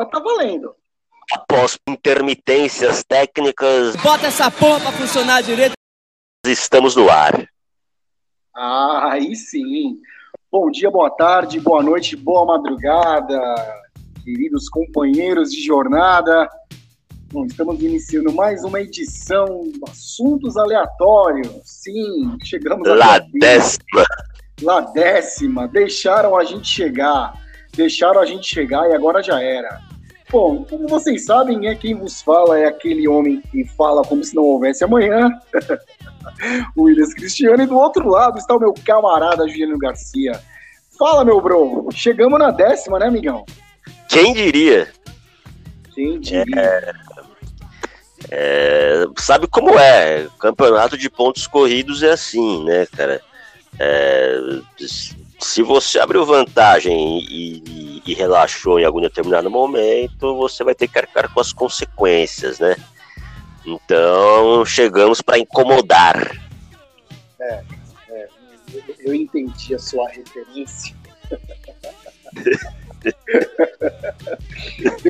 Agora tá valendo. Após intermitências técnicas. Bota essa porra pra funcionar direito. Estamos no ar. Ah, aí sim. Bom dia, boa tarde, boa noite, boa madrugada, queridos companheiros de jornada. Bom, estamos iniciando mais uma edição Assuntos Aleatórios. Sim, chegamos a. Lá décima. Lá décima. Deixaram a gente chegar. Deixaram a gente chegar e agora já era. Bom, como vocês sabem, é quem vos fala é aquele homem que fala como se não houvesse amanhã. o Williams Cristiano, e do outro lado está o meu camarada Juliano Garcia. Fala, meu bro. Chegamos na décima, né, amigão? Quem diria? Quem diria? É, é, sabe como é? Campeonato de pontos corridos é assim, né, cara? É, se você abriu vantagem e, e, relaxou em algum determinado momento, você vai ter que arcar com as consequências, né? Então, chegamos para incomodar. É, é, eu entendi a sua referência.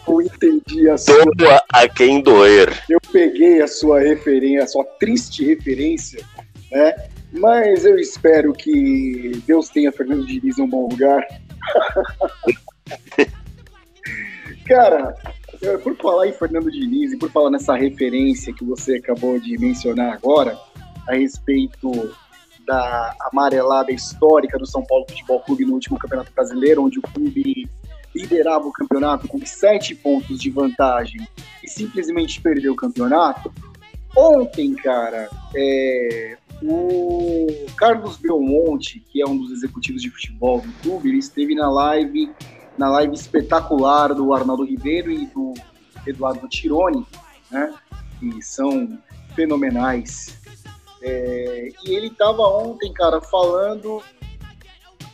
eu entendi a sua. Doa a quem doer. Eu peguei a sua referência, a sua triste referência, né? Mas eu espero que Deus tenha Fernando Diniz em um bom lugar. Cara, por falar em Fernando Diniz e por falar nessa referência que você acabou de mencionar agora, a respeito da amarelada histórica do São Paulo Futebol Clube no último Campeonato Brasileiro, onde o clube liderava o campeonato com sete pontos de vantagem e simplesmente perdeu o campeonato. Ontem, cara, é, o Carlos Belmonte, que é um dos executivos de futebol do clube, ele esteve na live, na live espetacular do Arnaldo Ribeiro e do Eduardo Tironi, né? Que são fenomenais. É, e ele estava ontem, cara, falando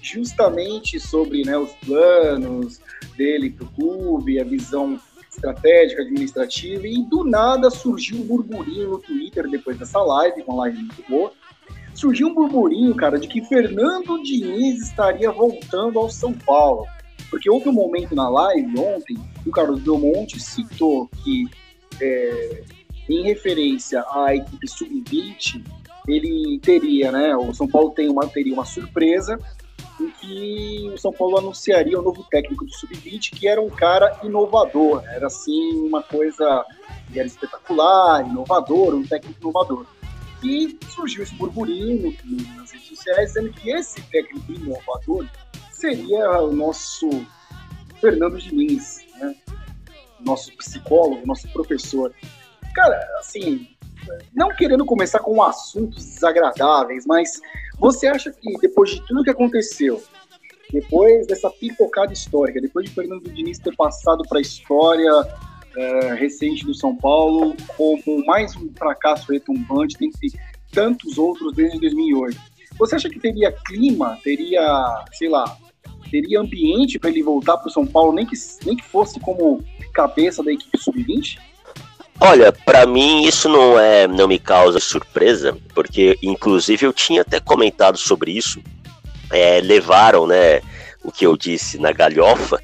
justamente sobre né, os planos dele para o clube, a visão estratégica, administrativa, e do nada surgiu um burburinho no Twitter depois dessa live, uma live muito boa. Surgiu um burburinho, cara, de que Fernando Diniz estaria voltando ao São Paulo. Porque houve um momento na live ontem, o Carlos Belmonte citou que, é, em referência à equipe sub-20, ele teria, né? O São Paulo tem uma, teria uma surpresa em que o São Paulo anunciaria o novo técnico do Sub-20, que era um cara inovador, era assim uma coisa que era espetacular, inovador, um técnico inovador. E surgiu esse burburinho nas redes sociais, dizendo que esse técnico inovador seria o nosso Fernando Diniz, né? nosso psicólogo, nosso professor. Cara, assim, não querendo começar com assuntos desagradáveis, mas você acha que depois de tudo que aconteceu, depois dessa pipocada histórica, depois de Fernando Diniz ter passado para a história é, recente do São Paulo como mais um fracasso retumbante, tem tantos outros desde 2008, você acha que teria clima, teria, sei lá, teria ambiente para ele voltar para o São Paulo, nem que, nem que fosse como cabeça da equipe sub-20? Olha, para mim isso não é, não me causa surpresa, porque inclusive eu tinha até comentado sobre isso. É, levaram, né, o que eu disse na galhofa.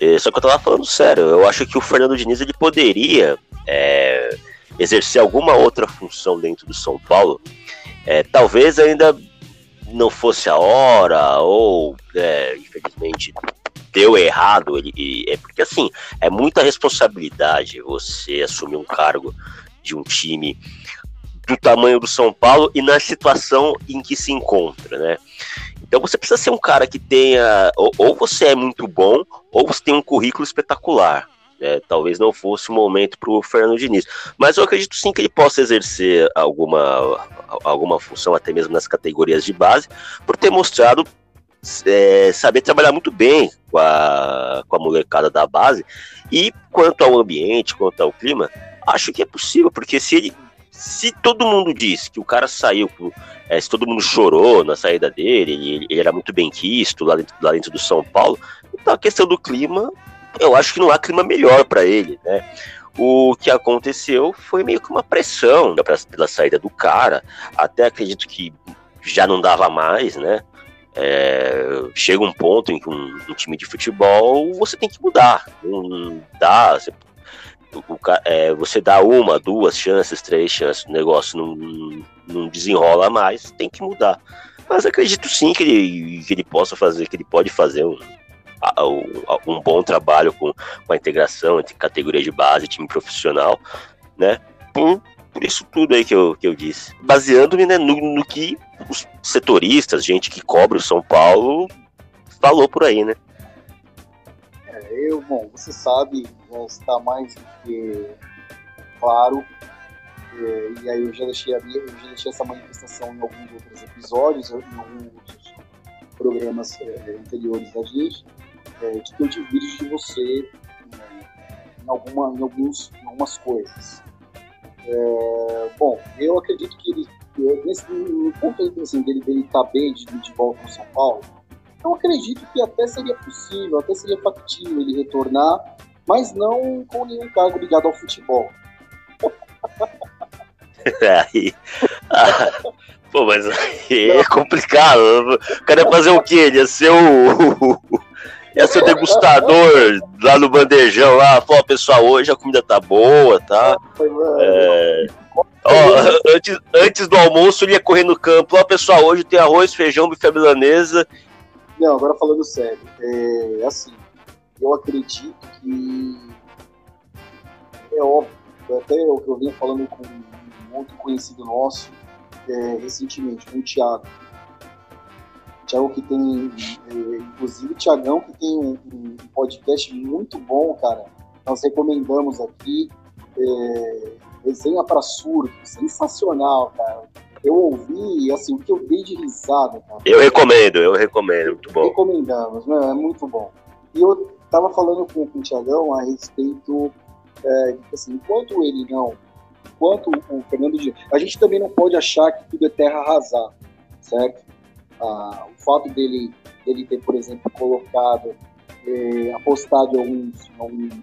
É, só que eu tava falando sério. Eu acho que o Fernando Diniz ele poderia é, exercer alguma outra função dentro do São Paulo. É, talvez ainda não fosse a hora ou, é, infelizmente, deu errado, ele, é porque assim, é muita responsabilidade você assumir um cargo de um time do tamanho do São Paulo e na situação em que se encontra, né? Então você precisa ser um cara que tenha, ou, ou você é muito bom, ou você tem um currículo espetacular. Né? Talvez não fosse o momento para o Fernando Diniz, mas eu acredito sim que ele possa exercer alguma, alguma função, até mesmo nas categorias de base, por ter mostrado é, saber trabalhar muito bem com a, com a molecada da base. E quanto ao ambiente, quanto ao clima, acho que é possível, porque se ele. Se todo mundo diz que o cara saiu, é, se todo mundo chorou na saída dele, ele, ele era muito bem quisto lá dentro, lá dentro do São Paulo, então a questão do clima, eu acho que não há clima melhor para ele, né? O que aconteceu foi meio que uma pressão pela saída do cara. Até acredito que já não dava mais, né? É, chega um ponto em que um, um, time de futebol você tem que mudar. Não dá. Você, o, é, você dá uma, duas chances, três chances, o negócio não, não desenrola mais, tem que mudar. Mas acredito sim que ele, que ele possa fazer, que ele pode fazer um, um bom trabalho com, com a integração entre categoria de base e time profissional, né? Por, por isso tudo aí que eu, que eu disse. Baseando-me né, no, no que os setoristas, gente que cobre o São Paulo, falou por aí, né? É, eu, bom, você sabe, já está mais do que claro, é, e aí eu já deixei, a minha, eu já deixei essa manifestação em alguns outros episódios, em alguns programas é, anteriores da gente, é, de que eu divido de você é, em, alguma, em, alguns, em algumas coisas. É, bom, eu acredito que ele, nesse no ponto assim, dele estar tá bem de, de volta no São Paulo, eu acredito que até seria possível, até seria factível ele retornar, mas não com nenhum cargo ligado ao futebol. aí, ah, pô, mas aí é complicado. O cara ia fazer o quê? Ele ia ser o, ia ser degustador lá no bandejão lá, falou, pessoal, hoje a comida tá boa, tá? É... Ó, antes, antes do almoço ele ia correr no campo, ó, pessoal, hoje tem arroz, feijão, bife milanesa. Não, agora falando sério, é assim, eu acredito que é óbvio, até eu, eu vinha falando com um outro conhecido nosso é, recentemente, com o Thiago, Tiago que tem, é, inclusive o Tiagão que tem um, um, podcast muito bom, cara. Nós recomendamos aqui. É, Resenha para surdo, sensacional, cara. Eu ouvi, assim, o que eu dei de risada, cara. Eu recomendo, eu recomendo, muito bom. Recomendamos, né? É muito bom. E eu tava falando com, com o Tiagão a respeito, é, assim, enquanto ele não, enquanto o Fernando Diniz, a gente também não pode achar que tudo é terra arrasada, certo? Ah, o fato dele, dele ter, por exemplo, colocado, eh, apostado em alguns, alguns,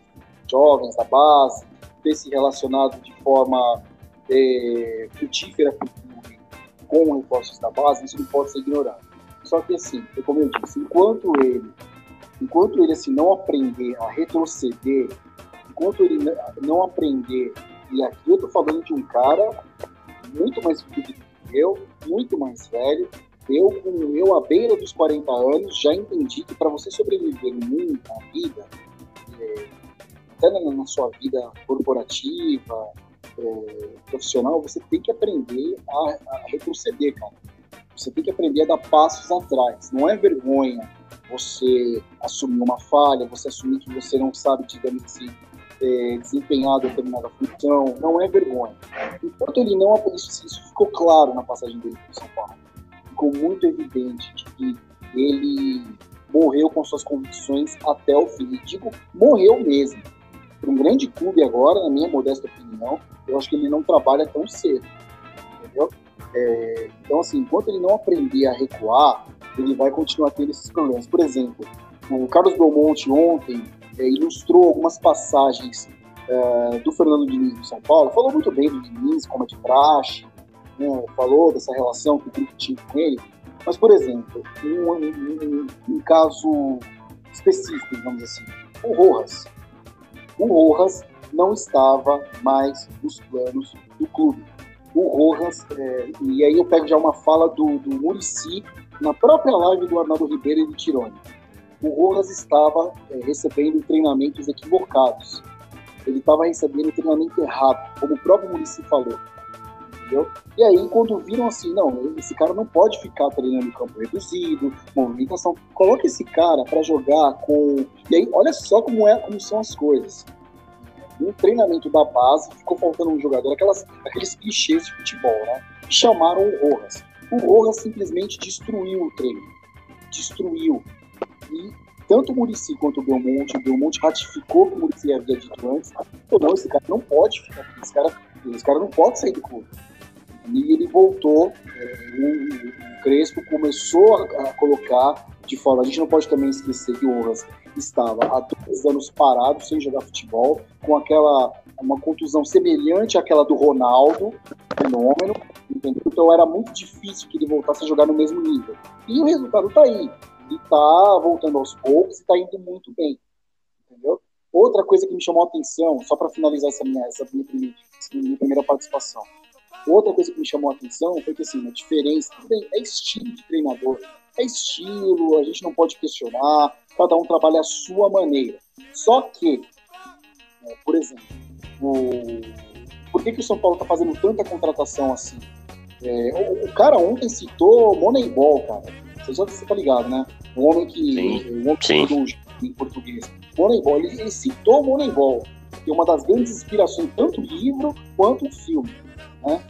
jovens da base, ter se relacionado de forma eh, frutífera com reforços da base, isso não pode ser ignorado. Só que assim, como eu disse, enquanto ele, enquanto ele assim, não aprender a retroceder, enquanto ele não aprender, e aqui eu tô falando de um cara muito mais velho que eu, muito mais velho, eu, com eu à beira dos 40 anos, já entendi que para você sobreviver no mundo, na vida, é, até na, na, sua vida corporativa, é, profissional, você tem que aprender a, a, retroceder, cara. Você tem que aprender a dar passos atrás. Não é vergonha você assumir uma falha, você assumir que você não sabe, digamos assim, é, desempenhar determinada função. Não é vergonha. Enquanto ele não. Isso, isso ficou claro na passagem dele para São Paulo ficou muito evidente de que ele morreu com suas convicções até o fim. E digo, morreu mesmo. Para um grande clube agora, na minha modesta opinião, eu acho que ele não trabalha tão cedo. Entendeu? É, então, assim, enquanto ele não aprender a recuar, ele vai continuar tendo esses problemas. Por exemplo, o Carlos Belmonte ontem é, ilustrou algumas passagens é, do Fernando Diniz do São Paulo. Falou muito bem do Diniz, como é de praxe, né, falou dessa relação que o grupo tinha com ele, mas, por exemplo, um, um, um caso específico, digamos assim, o Rojas. O Rojas não estava mais nos planos do clube. O Rojas, é, e aí eu pego já uma fala do, do Murici na própria live do Arnaldo Ribeiro e do Tirone. O Rojas estava é, recebendo treinamentos equivocados. Ele estava recebendo treinamento errado, como o próprio Murici falou entendeu? E aí, quando viram assim, não, esse cara não pode ficar treinando campo reduzido, movimentação, coloca esse cara para jogar com. E aí, olha só como, é, como são as coisas. No treinamento da base, ficou faltando um jogador, aquelas, aqueles clichês de futebol, né? Chamaram o Rojas. O Rojas simplesmente destruiu o treino. Destruiu. E tanto o Murici quanto o Belmonte, o Belmonte ratificou que o Murici havia dito antes. Ou não, esse cara não pode ficar aqui, esse cara, esse cara não pode sair do clube. E ele voltou, é, o, o Crespo começou a, a, colocar de forma. A gente não pode também esquecer que o Rojas estava há dois anos parado, sem jogar futebol, com aquela uma contusão semelhante àquela do Ronaldo, fenômeno, Entendeu? Então era muito difícil que ele voltasse a jogar no mesmo nível. E o resultado tá aí. Ele tá voltando aos poucos e tá indo muito bem. Entendeu? Outra coisa que me chamou a atenção, só para finalizar essa minha, essa minha, primeira, essa minha primeira participação. Outra coisa que me chamou a atenção foi que, assim, a diferença, bem, é estilo de treinador. É estilo, a gente não pode questionar, cada um trabalha a sua maneira. Só que, é, por exemplo, o... por que, que o São Paulo está fazendo tanta contratação assim? É, o, o, cara ontem citou Moneyball, cara. Você já você tá ligado, né? O homem que. Sim, o homem que produz em português. Moneyball, ele, ele citou Moneyball, que é uma das grandes inspirações, tanto livro quanto filme. Né?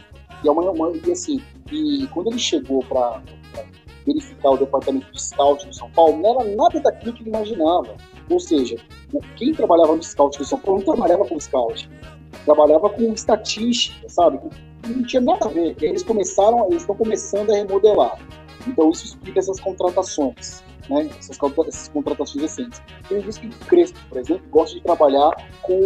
E, é uma, uma, e assim, e quando ele chegou para verificar o departamento de scout do São Paulo, não era nada daquilo que ele imaginava. Ou seja, quem trabalhava no scout do São Paulo não trabalhava com scout, trabalhava com estatística, sabe? Não tinha nada a ver. Eles começaram, eles estão começando a remodelar. Então isso explica essas contratações, né? Essas, essas contratações recentes. Ele diz que o Crespo, por exemplo, gosta de trabalhar com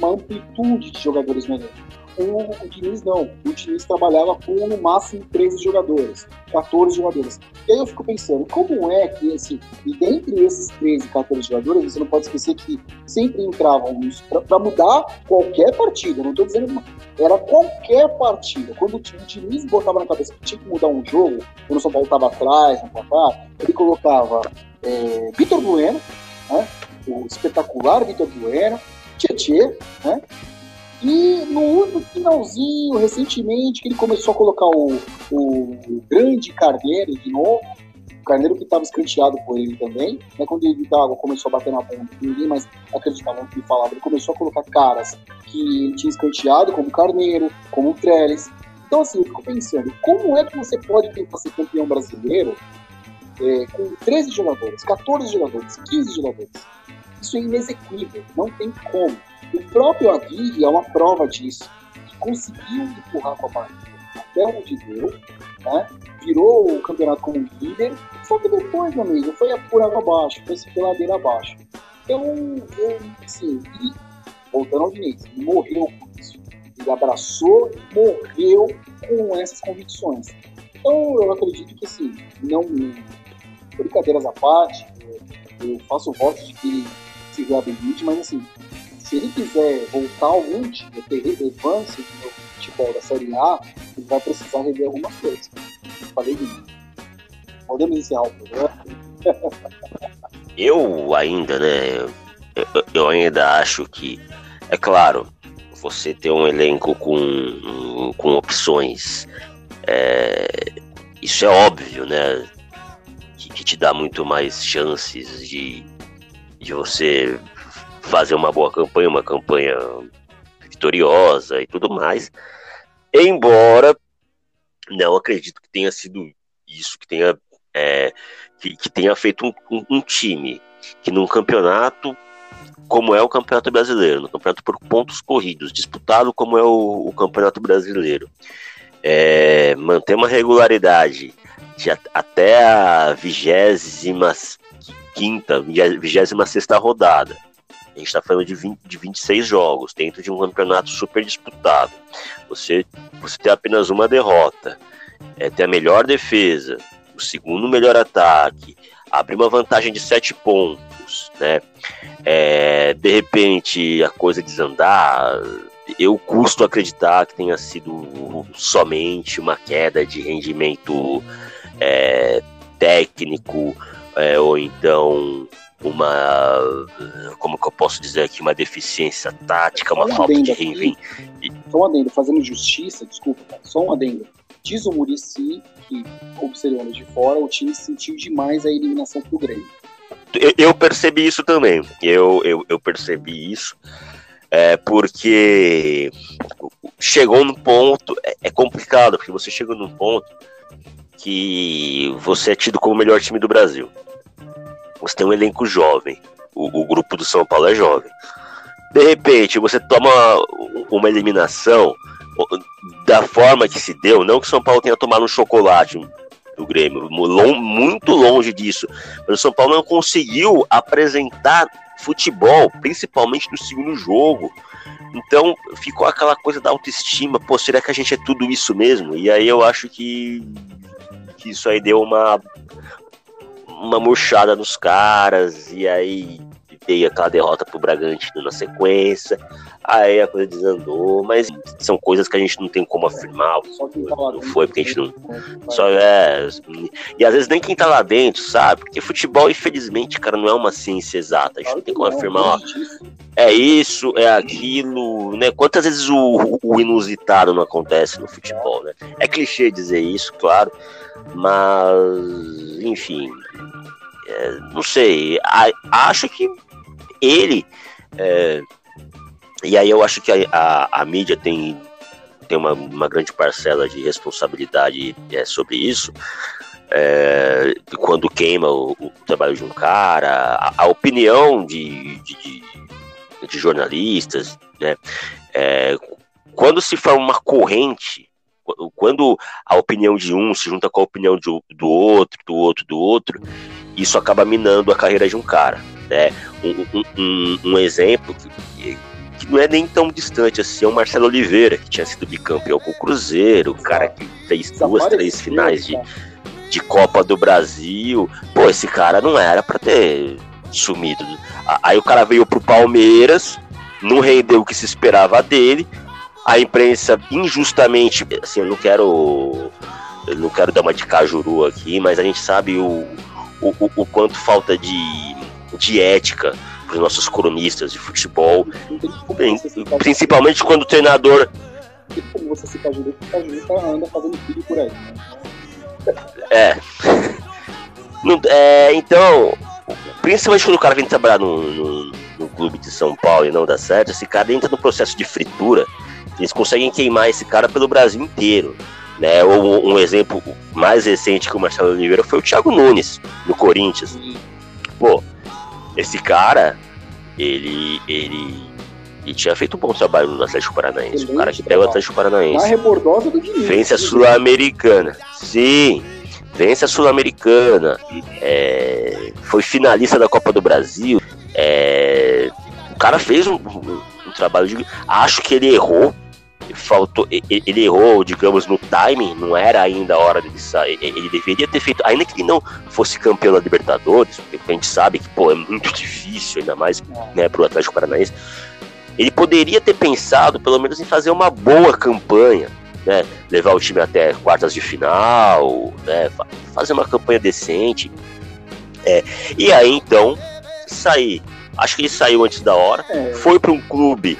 uma amplitude de jogadores melhores o, o Diniz não. O Diniz trabalhava com no máximo 13 jogadores, 14 jogadores. E aí eu fico pensando, como é que, assim, e dentre esses 13, 14 jogadores, você não pode esquecer que sempre entravam para mudar qualquer partida. Não estou dizendo era qualquer partida. Quando o Diniz botava na cabeça que tinha que mudar um jogo, quando o São Paulo estava atrás, no placar, ele colocava é, Vitor Bueno, né, o espetacular Vitor Bueno, Tietê, né, e no, no finalzinho, recentemente, que ele começou a colocar o, o, o grande Carneiro de novo, o Carneiro que estava escanteado por ele também, né, quando ele tava, começou a bater na bomba, ninguém mais acreditava no que ele falava, ele começou a colocar caras que ele tinha escanteado, como Carneiro, como Trellis. Então, assim, eu fico pensando, como é que você pode tentar ser campeão brasileiro é, com 13 jogadores, 14 jogadores, 15 jogadores? Isso é inexequível, não tem como. O próprio Aguirre é uma prova disso, que conseguiu empurrar com a barriga até onde deu, né? virou o campeonato como líder, só que depois, meu amigo, foi por água abaixo, foi se ladeira abaixo. Então, eu, assim, e, voltando ao Diniz, ele morreu com isso. Ele abraçou e morreu com essas convicções. Então, eu acredito que, assim, não, brincadeiras à parte, eu, faço voto de que ele se reabilite, mas, assim, se ele quiser voltar algum dia, ter relevância no futebol da Série A, ele vai precisar rever algumas coisas. Falei de mim. Podemos encerrar o programa? eu ainda, né? Eu, eu ainda acho que, é claro, você ter um elenco com, com opções, é, isso é óbvio, né? Que, que, te dá muito mais chances de, de você fazer uma boa campanha, uma campanha vitoriosa e tudo mais. Embora não acredito que tenha sido isso, que tenha, é, que, que, tenha feito um, um, um, time que num campeonato como é o Campeonato Brasileiro, no campeonato por pontos corridos, disputado como é o, o Campeonato Brasileiro, é, manter uma regularidade de até a vigésima quinta, vigésima sexta rodada, a gente está falando de, 20, de 26 jogos dentro de um campeonato super disputado. Você, você tem apenas uma derrota, é, ter a melhor defesa, o segundo melhor ataque, abrir uma vantagem de 7 pontos, né? É, de repente a coisa desandar, eu custo acreditar que tenha sido somente uma queda de rendimento é, técnico é, ou então uma como que eu posso dizer aqui uma deficiência tática, uma falta de reinvent. Só um adendo, fazendo justiça, desculpa, cara, só um adendo. Diz o Murici que, observando de fora, o time sentiu demais a eliminação pro Grêmio. Eu, eu percebi isso também. Eu, eu, eu percebi isso. É, porque chegou no ponto, é, é complicado, porque você chegou num ponto que você é tido como o melhor time do Brasil. Você tem um elenco jovem. O, o grupo do São Paulo é jovem. De repente, você toma uma eliminação da forma que se deu, não que o São Paulo tenha tomado um chocolate do Grêmio, muito longe disso. Mas o São Paulo não conseguiu apresentar futebol, principalmente no segundo jogo. Então ficou aquela coisa da autoestima, pô, será que a gente é tudo isso mesmo? E aí eu acho que, que isso aí deu uma, uma murchada nos caras, e aí veio aquela derrota pro Bragantino na sequência, aí a coisa desandou, mas são coisas que a gente não tem como afirmar, não foi porque a gente não, só é, e às vezes nem quem tá lá dentro, sabe, porque futebol, infelizmente, cara, não é uma ciência exata, a gente não tem como afirmar, ó, é isso, é aquilo, né, quantas vezes o, o inusitado não acontece no futebol, né, é clichê dizer isso, claro, mas, enfim, é, não sei, a, acho que ele. É, e aí eu acho que a, a, a mídia tem, tem uma, uma, grande parcela de responsabilidade é, sobre isso. É, quando queima o, o, trabalho de um cara, a, opinião de, de, de, de, jornalistas, né? É, quando se forma uma corrente, quando a opinião de um se junta com a opinião do, do outro, do outro, do outro, isso acaba minando a carreira de um cara. Né? Um, um, um exemplo que, que, não é nem tão distante assim é o Marcelo Oliveira, que tinha sido bicampeão com o Cruzeiro, o cara que fez duas, três finais de, de Copa do Brasil. Pô, esse cara não era para ter sumido. Aí o cara veio pro Palmeiras, não rendeu o que se esperava dele. A imprensa injustamente, assim, eu não quero eu não quero dar uma de cajuru aqui, mas a gente sabe o, o, o quanto falta de de ética para os nossos cronistas de futebol, principalmente quando o treinador. Como você direito, o Caju anda fazendo por aí? É. é. Então, principalmente quando o cara vem trabalhar no, no, no, clube de São Paulo e não dá certo, esse cara entra no processo de fritura. Eles conseguem queimar esse cara pelo Brasil inteiro. Né? Ou um exemplo mais recente que o Marcelo Oliveira foi o Thiago Nunes, no Corinthians. Pô, esse cara, ele, ele, ele tinha feito um bom trabalho no Atlético Paranaense. o cara que pega o Atlético Paranaense. do. Vence a Sul-Americana. Sim, vence a Sul-Americana. É, foi finalista da Copa do Brasil. É, o cara fez um, um, um trabalho de. Acho que ele errou faltou, ele errou, digamos, no timing, não era ainda a hora dele sair. Ele deveria ter feito, ainda que ele não fosse campeão da Libertadores, porque a gente sabe que pô, é muito difícil, ainda mais né, para o Atlético Paranaense. Ele poderia ter pensado, pelo menos, em fazer uma boa campanha, né, levar o time até quartas de final, né, fazer uma campanha decente. É, e aí então sair. Acho que ele saiu antes da hora, é. foi para um clube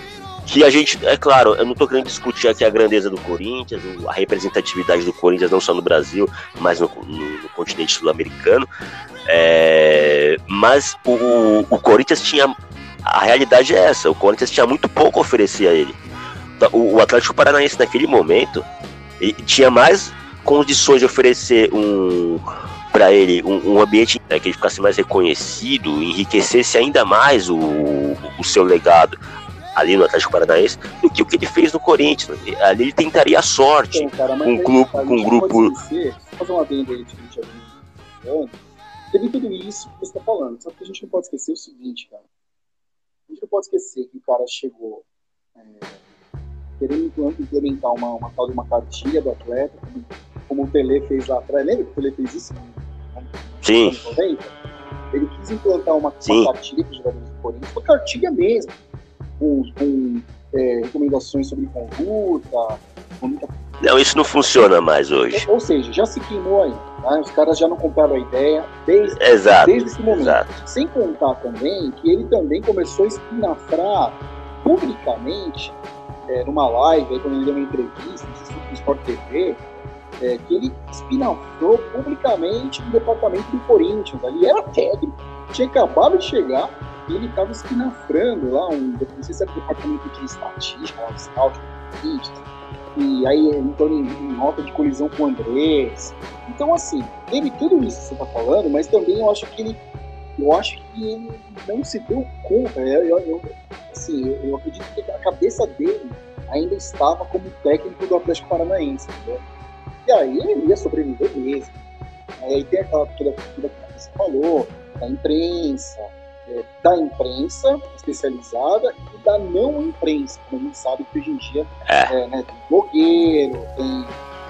que a gente, é claro, eu não estou querendo discutir aqui a grandeza do Corinthians, a representatividade do Corinthians não só no Brasil, mas no, no, no continente sul-americano, é, mas o, o Corinthians tinha, a realidade é essa, o Corinthians tinha muito pouco a oferecer a ele. O, o Atlético Paranaense naquele momento tinha mais condições de oferecer um para ele um, um ambiente né, que ele ficasse mais reconhecido, enriquecesse ainda mais o, o seu legado ali no Atlético Paranaense do que o que ele fez no Corinthians. Ali ele tentaria a sorte Sim, cara, com um clube, com um grupo. Esquecer, fazer uma aí de Teve tudo isso que você está falando. Só que a gente não pode esquecer o seguinte, cara. A gente não pode esquecer que o cara chegou é, querendo implementar uma, uma tal de uma cartilha do atleta, como, como o Tele fez lá atrás. Lembra que o Tele fez isso? Sim. Ele quis implantar uma, uma cartilha para os jogadores do Corinthians, uma cartilha mesmo com, com é, recomendações sobre conduta, conduta. Não, isso não funciona mais hoje. Ou seja, já se queimou aí. Né? Os caras já não compraram a ideia desde, exato, desde esse momento. Exato. Sem contar também que ele também começou a espinafrar publicamente, é, numa live, aí, quando ele deu uma entrevista, no Sport TV, é, que ele espinafrou publicamente no departamento do Corinthians. Ali era técnico, tinha acabado de chegar ele estava espinafrando lá, um, não sei se era o departamento de estatística, de scout, e aí entrou em, em rota de colisão com o Andrés. Então, assim, teve tudo isso que você está falando, mas também eu acho que ele, eu acho que ele não se deu conta. Eu, eu, eu assim, eu, eu, acredito que a cabeça dele ainda estava como técnico do Atlético Paranaense, entendeu? E aí ele ia sobreviver mesmo. Aí tem aquela toda que você falou, da imprensa, é, da imprensa especializada e da não imprensa. Como a gente sabe que hoje em dia É. é, né, tem blogueiro, tem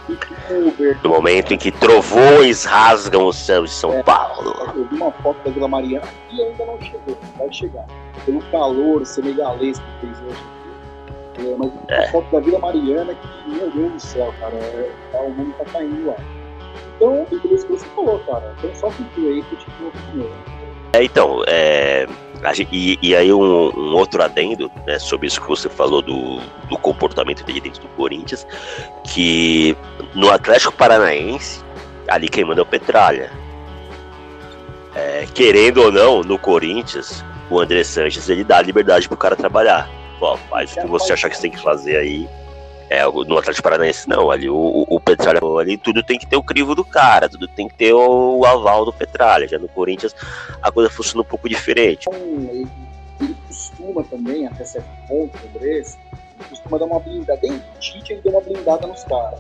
youtuber. No momento em que trovões rasgam o céu de São É. Paulo. Eu vi uma foto da Vila Mariana e ainda não chegou, vai chegar. Pelo calor senegalês que fez hoje aqui. É, mas É. a foto da Vila Mariana que, meu Deus do céu, cara, é, tá, o mundo tá caindo lá. Então, é tudo isso que você falou, cara. Então só conclui aí que eu te primeiro. É, então, é, a gen- e, e aí um, um outro adendo né, sobre isso que você falou do, do comportamento dele dentro do Corinthians, que no Atlético Paranaense, ali quem manda é o Petralha. É, querendo ou não, no Corinthians, o André Sanches ele dá liberdade pro cara trabalhar. Ó, faz o que você achar que você tem que fazer aí. É, no Atlético Paranaense não, ali o, o, Petralha ali tudo tem que ter o crivo do cara, tudo tem que ter o, o aval do Petralha. Já no Corinthians a coisa funciona um pouco diferente. Então, ele, ele costuma também, até certo ponto, o Andrés, ele costuma dar uma blindada. O Tite, ele deu uma blindada nos caras.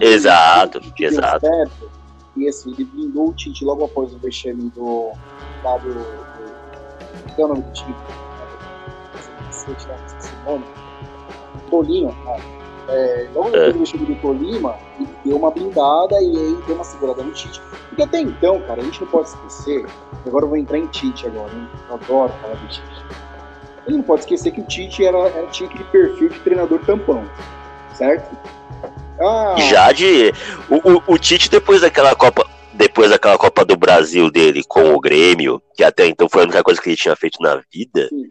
Exato, exato. certo, e assim, ele blindou o Tite logo após o vexame do. lá do. do qual é o nome do time? Cacete, lá, É, logo depois do vexame do Tolima, ele deu uma blindada e aí deu uma segurada no Tite. Porque até então, cara, a gente não pode esquecer Agora eu vou entrar em Tite agora, hein? Eu adoro falar do Tite. Ele não pode esquecer que o Tite era, era- tinha aquele perfil de treinador tampão, certo? Ah, Já de. O, o, o Tite, depois daquela Copa. Depois daquela Copa do Brasil dele com o Grêmio, que até então foi a única coisa que ele tinha feito na vida, Sim.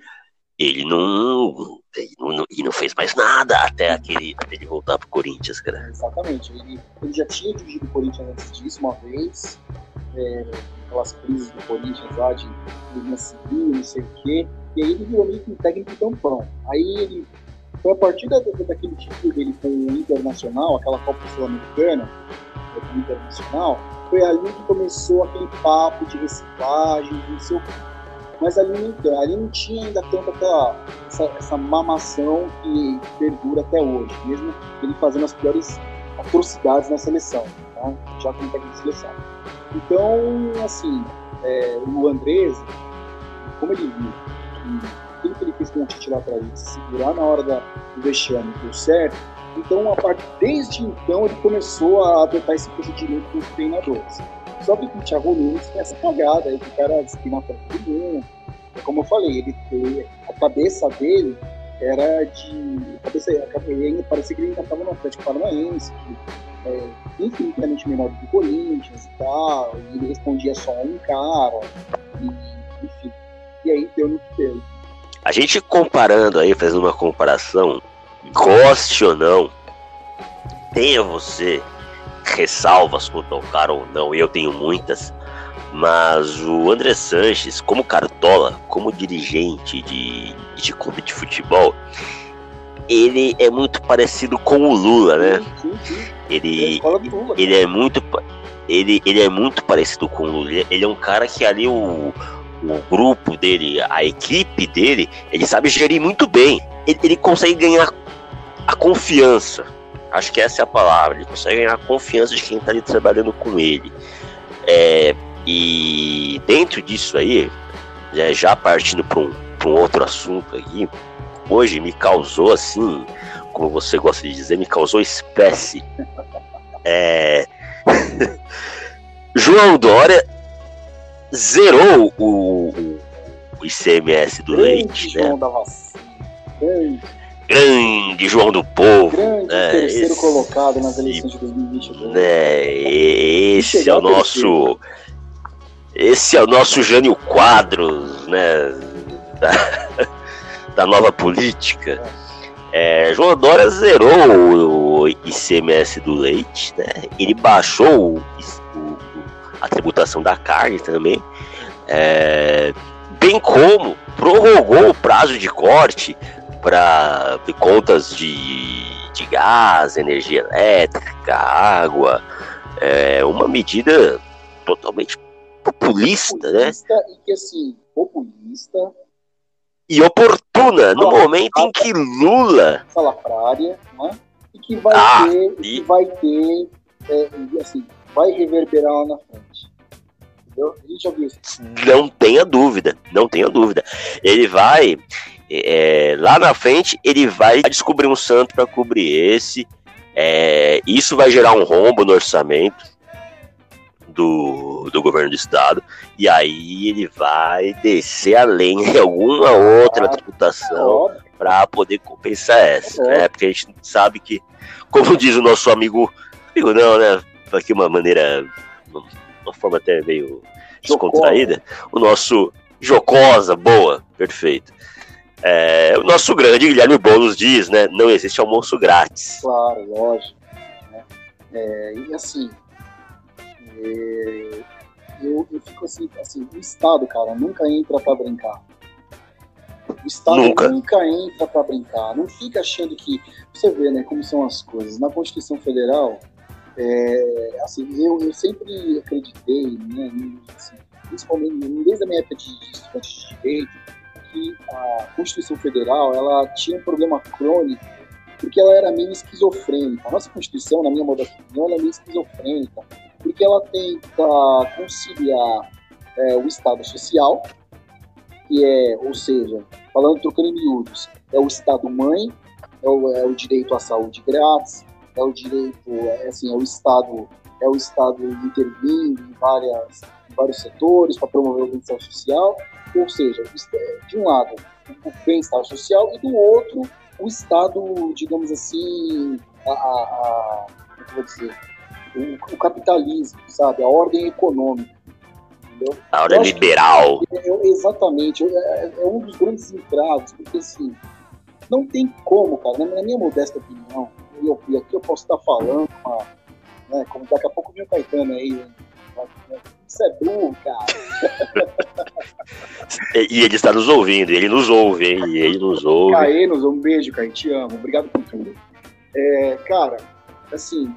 Ele não. Ele não, não fez mais nada até, aquele, até ele voltar pro Corinthians, cara. Exatamente. Ele, ele já tinha dirigido o Corinthians antes disso uma vez, é, aquelas crises do Corinthians lá de linha civil, não sei o quê, e aí ele virou meio que um técnico tampão. Aí ele foi a partir da, daquele título dele com o Internacional, aquela Copa Sul-Americana, né, com o Internacional, foi ali que começou aquele papo de reciclagem, não sei o quê. Mas ali não, ali não tinha ainda tanto aquela, essa, essa mamação que perdura até hoje, mesmo ele fazendo as piores atrocidades na seleção, tá? já como técnico de seleção. Então, assim, é, o Andrés, como ele viu que aquilo que ele fez com o Tite lá atrás, de se segurar na hora da, do vexame, deu certo, então, a partir, desde então, ele começou a adotar esse procedimento com os treinadores. Só o Thiago Nunes tem essa cagada aí, que o cara espina pra todo mundo. É Como eu falei, ele, a cabeça dele era de. A cabeça, a cabeça, parecia que ele ainda estava no Atlético Paranaense, que é infinitamente menor do que o Corinthians e tal, e ele respondia só a um cara, e, enfim. E aí deu no que deu. A gente comparando aí, fazendo uma comparação, goste ou não, tenha você ressalvas quanto ao cara ou não, eu tenho muitas, mas o André Sanches, como cartola, como dirigente de, de clube de futebol, ele é muito parecido com o Lula, né? Sim, sim. É Ele, do Lula. ele é muito ele, ele é muito parecido com o Lula. Ele- Ele é um cara que ali o, o grupo dele, a equipe dele, ele sabe gerir muito bem. Ele, ele consegue ganhar a confiança. Acho que essa é a palavra. Ele consegue ganhar a confiança de quem está ali trabalhando com ele. É, e dentro disso aí, né, já partindo para um, pra um outro assunto aqui, hoje me causou assim, como você gosta de dizer, me causou espécie. É, João Dória zerou o, o- ICMS do leite, né? Da vacina. Grande, João do Povo, grande É, terceiro esse- colocado nas eleições de 2022. né? Esse é o nosso, esse é o nosso Jânio Quadros, né? Da, da nova política. É, João Dória zerou o ICMS do leite, né? Ele baixou o- o- a tributação da carne também, é, bem como prorrogou o prazo de corte para contas de, de gás, energia elétrica, água, é uma medida totalmente populista, né? Populista E que, assim, populista, E oportuna no momento em que Lula salafrária, né? E que vai Ah, ter, e que vai ter, é, assim, vai reverberar lá na frente. A gente já viu isso. Não tenha dúvida, não tenha dúvida. Ele vai, é, lá na frente, ele vai descobrir um santo para cobrir esse. É, isso vai gerar um rombo no orçamento do, do governo do estado. E aí ele vai descer além de alguma outra ah, tributação para poder compensar essa, é. né? Porque a gente sabe que, como diz o nosso amigo, amigo não, né? Aqui uma maneira, uma forma até meio descontraída, o nosso Jocosa, boa, perfeito. É, o nosso grande Guilherme Boulos diz, né? Não existe almoço grátis. Claro, lógico. Né? É, e assim, é, eu, eu, fico assim, assim, o Estado, cara, nunca entra para brincar. O Estado nunca, nunca entra para brincar. Não fica achando que. Você vê, né, como são as coisas. Na Constituição Federal, é, assim, eu, eu sempre acreditei, né, assim, principalmente desde a minha época de, de estudante de direito, que a Constituição Federal ela tinha um problema crônico porque ela era meio esquizofrênica. A nossa Constituição, na minha modesta opinião, é meio esquizofrênica, porque ela tenta conciliar é, o Estado social, que é, ou seja, falando trocando em miúdos, é o Estado mãe, é o, é o direito à saúde grátis, é o direito, é, assim, é o Estado, é o Estado intervindo em várias em vários setores para promover o bem-estar social, ou seja, de um lado o bem-estar social e do outro o Estado, digamos assim, a, a, a vou dizer, o, o, capitalismo, sabe, a ordem econômica. Entendeu? A ordem liberal. É, exatamente, é, é, um dos grandes entraves, porque assim, não tem como, cara, na minha modesta opinião, e, eu, aqui eu posso estar falando, uma, né, como daqui a pouco o meu Caetano aí, isso é burro, cara. e ele está nos ouvindo, ele nos ouve, hein? E ele nos ouve. Caê, nos um beijo, Caê, te amo, obrigado por tudo. É, cara, assim,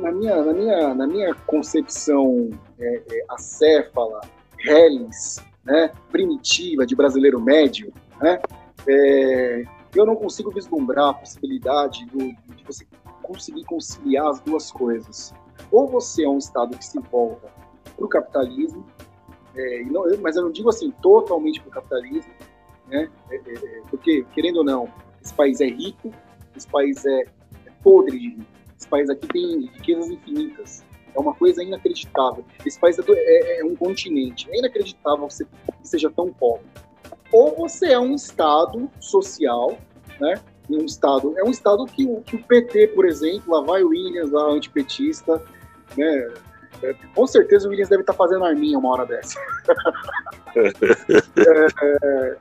na minha, na minha, na minha concepção é, é, acéfala, reles, né, primitiva, de brasileiro médio, né, é, eu não consigo vislumbrar a possibilidade do, de você conseguir conciliar as duas coisas. Ou você é um Estado que se volta para o capitalismo, é, não, mas eu não digo assim totalmente para o capitalismo, né? É, é, é, porque, querendo ou não, esse país é rico, esse país é, é podre de rico, esse país aqui tem riquezas infinitas, é uma coisa inacreditável. Esse país é, é um continente, é inacreditável que seja tão pobre. Ou você é um Estado social, né? Um estado, é um estado que, que o PT, por exemplo, lá vai o Williams, lá antipetista, né? Com certeza o Williams deve estar fazendo arminha uma hora dessa. é,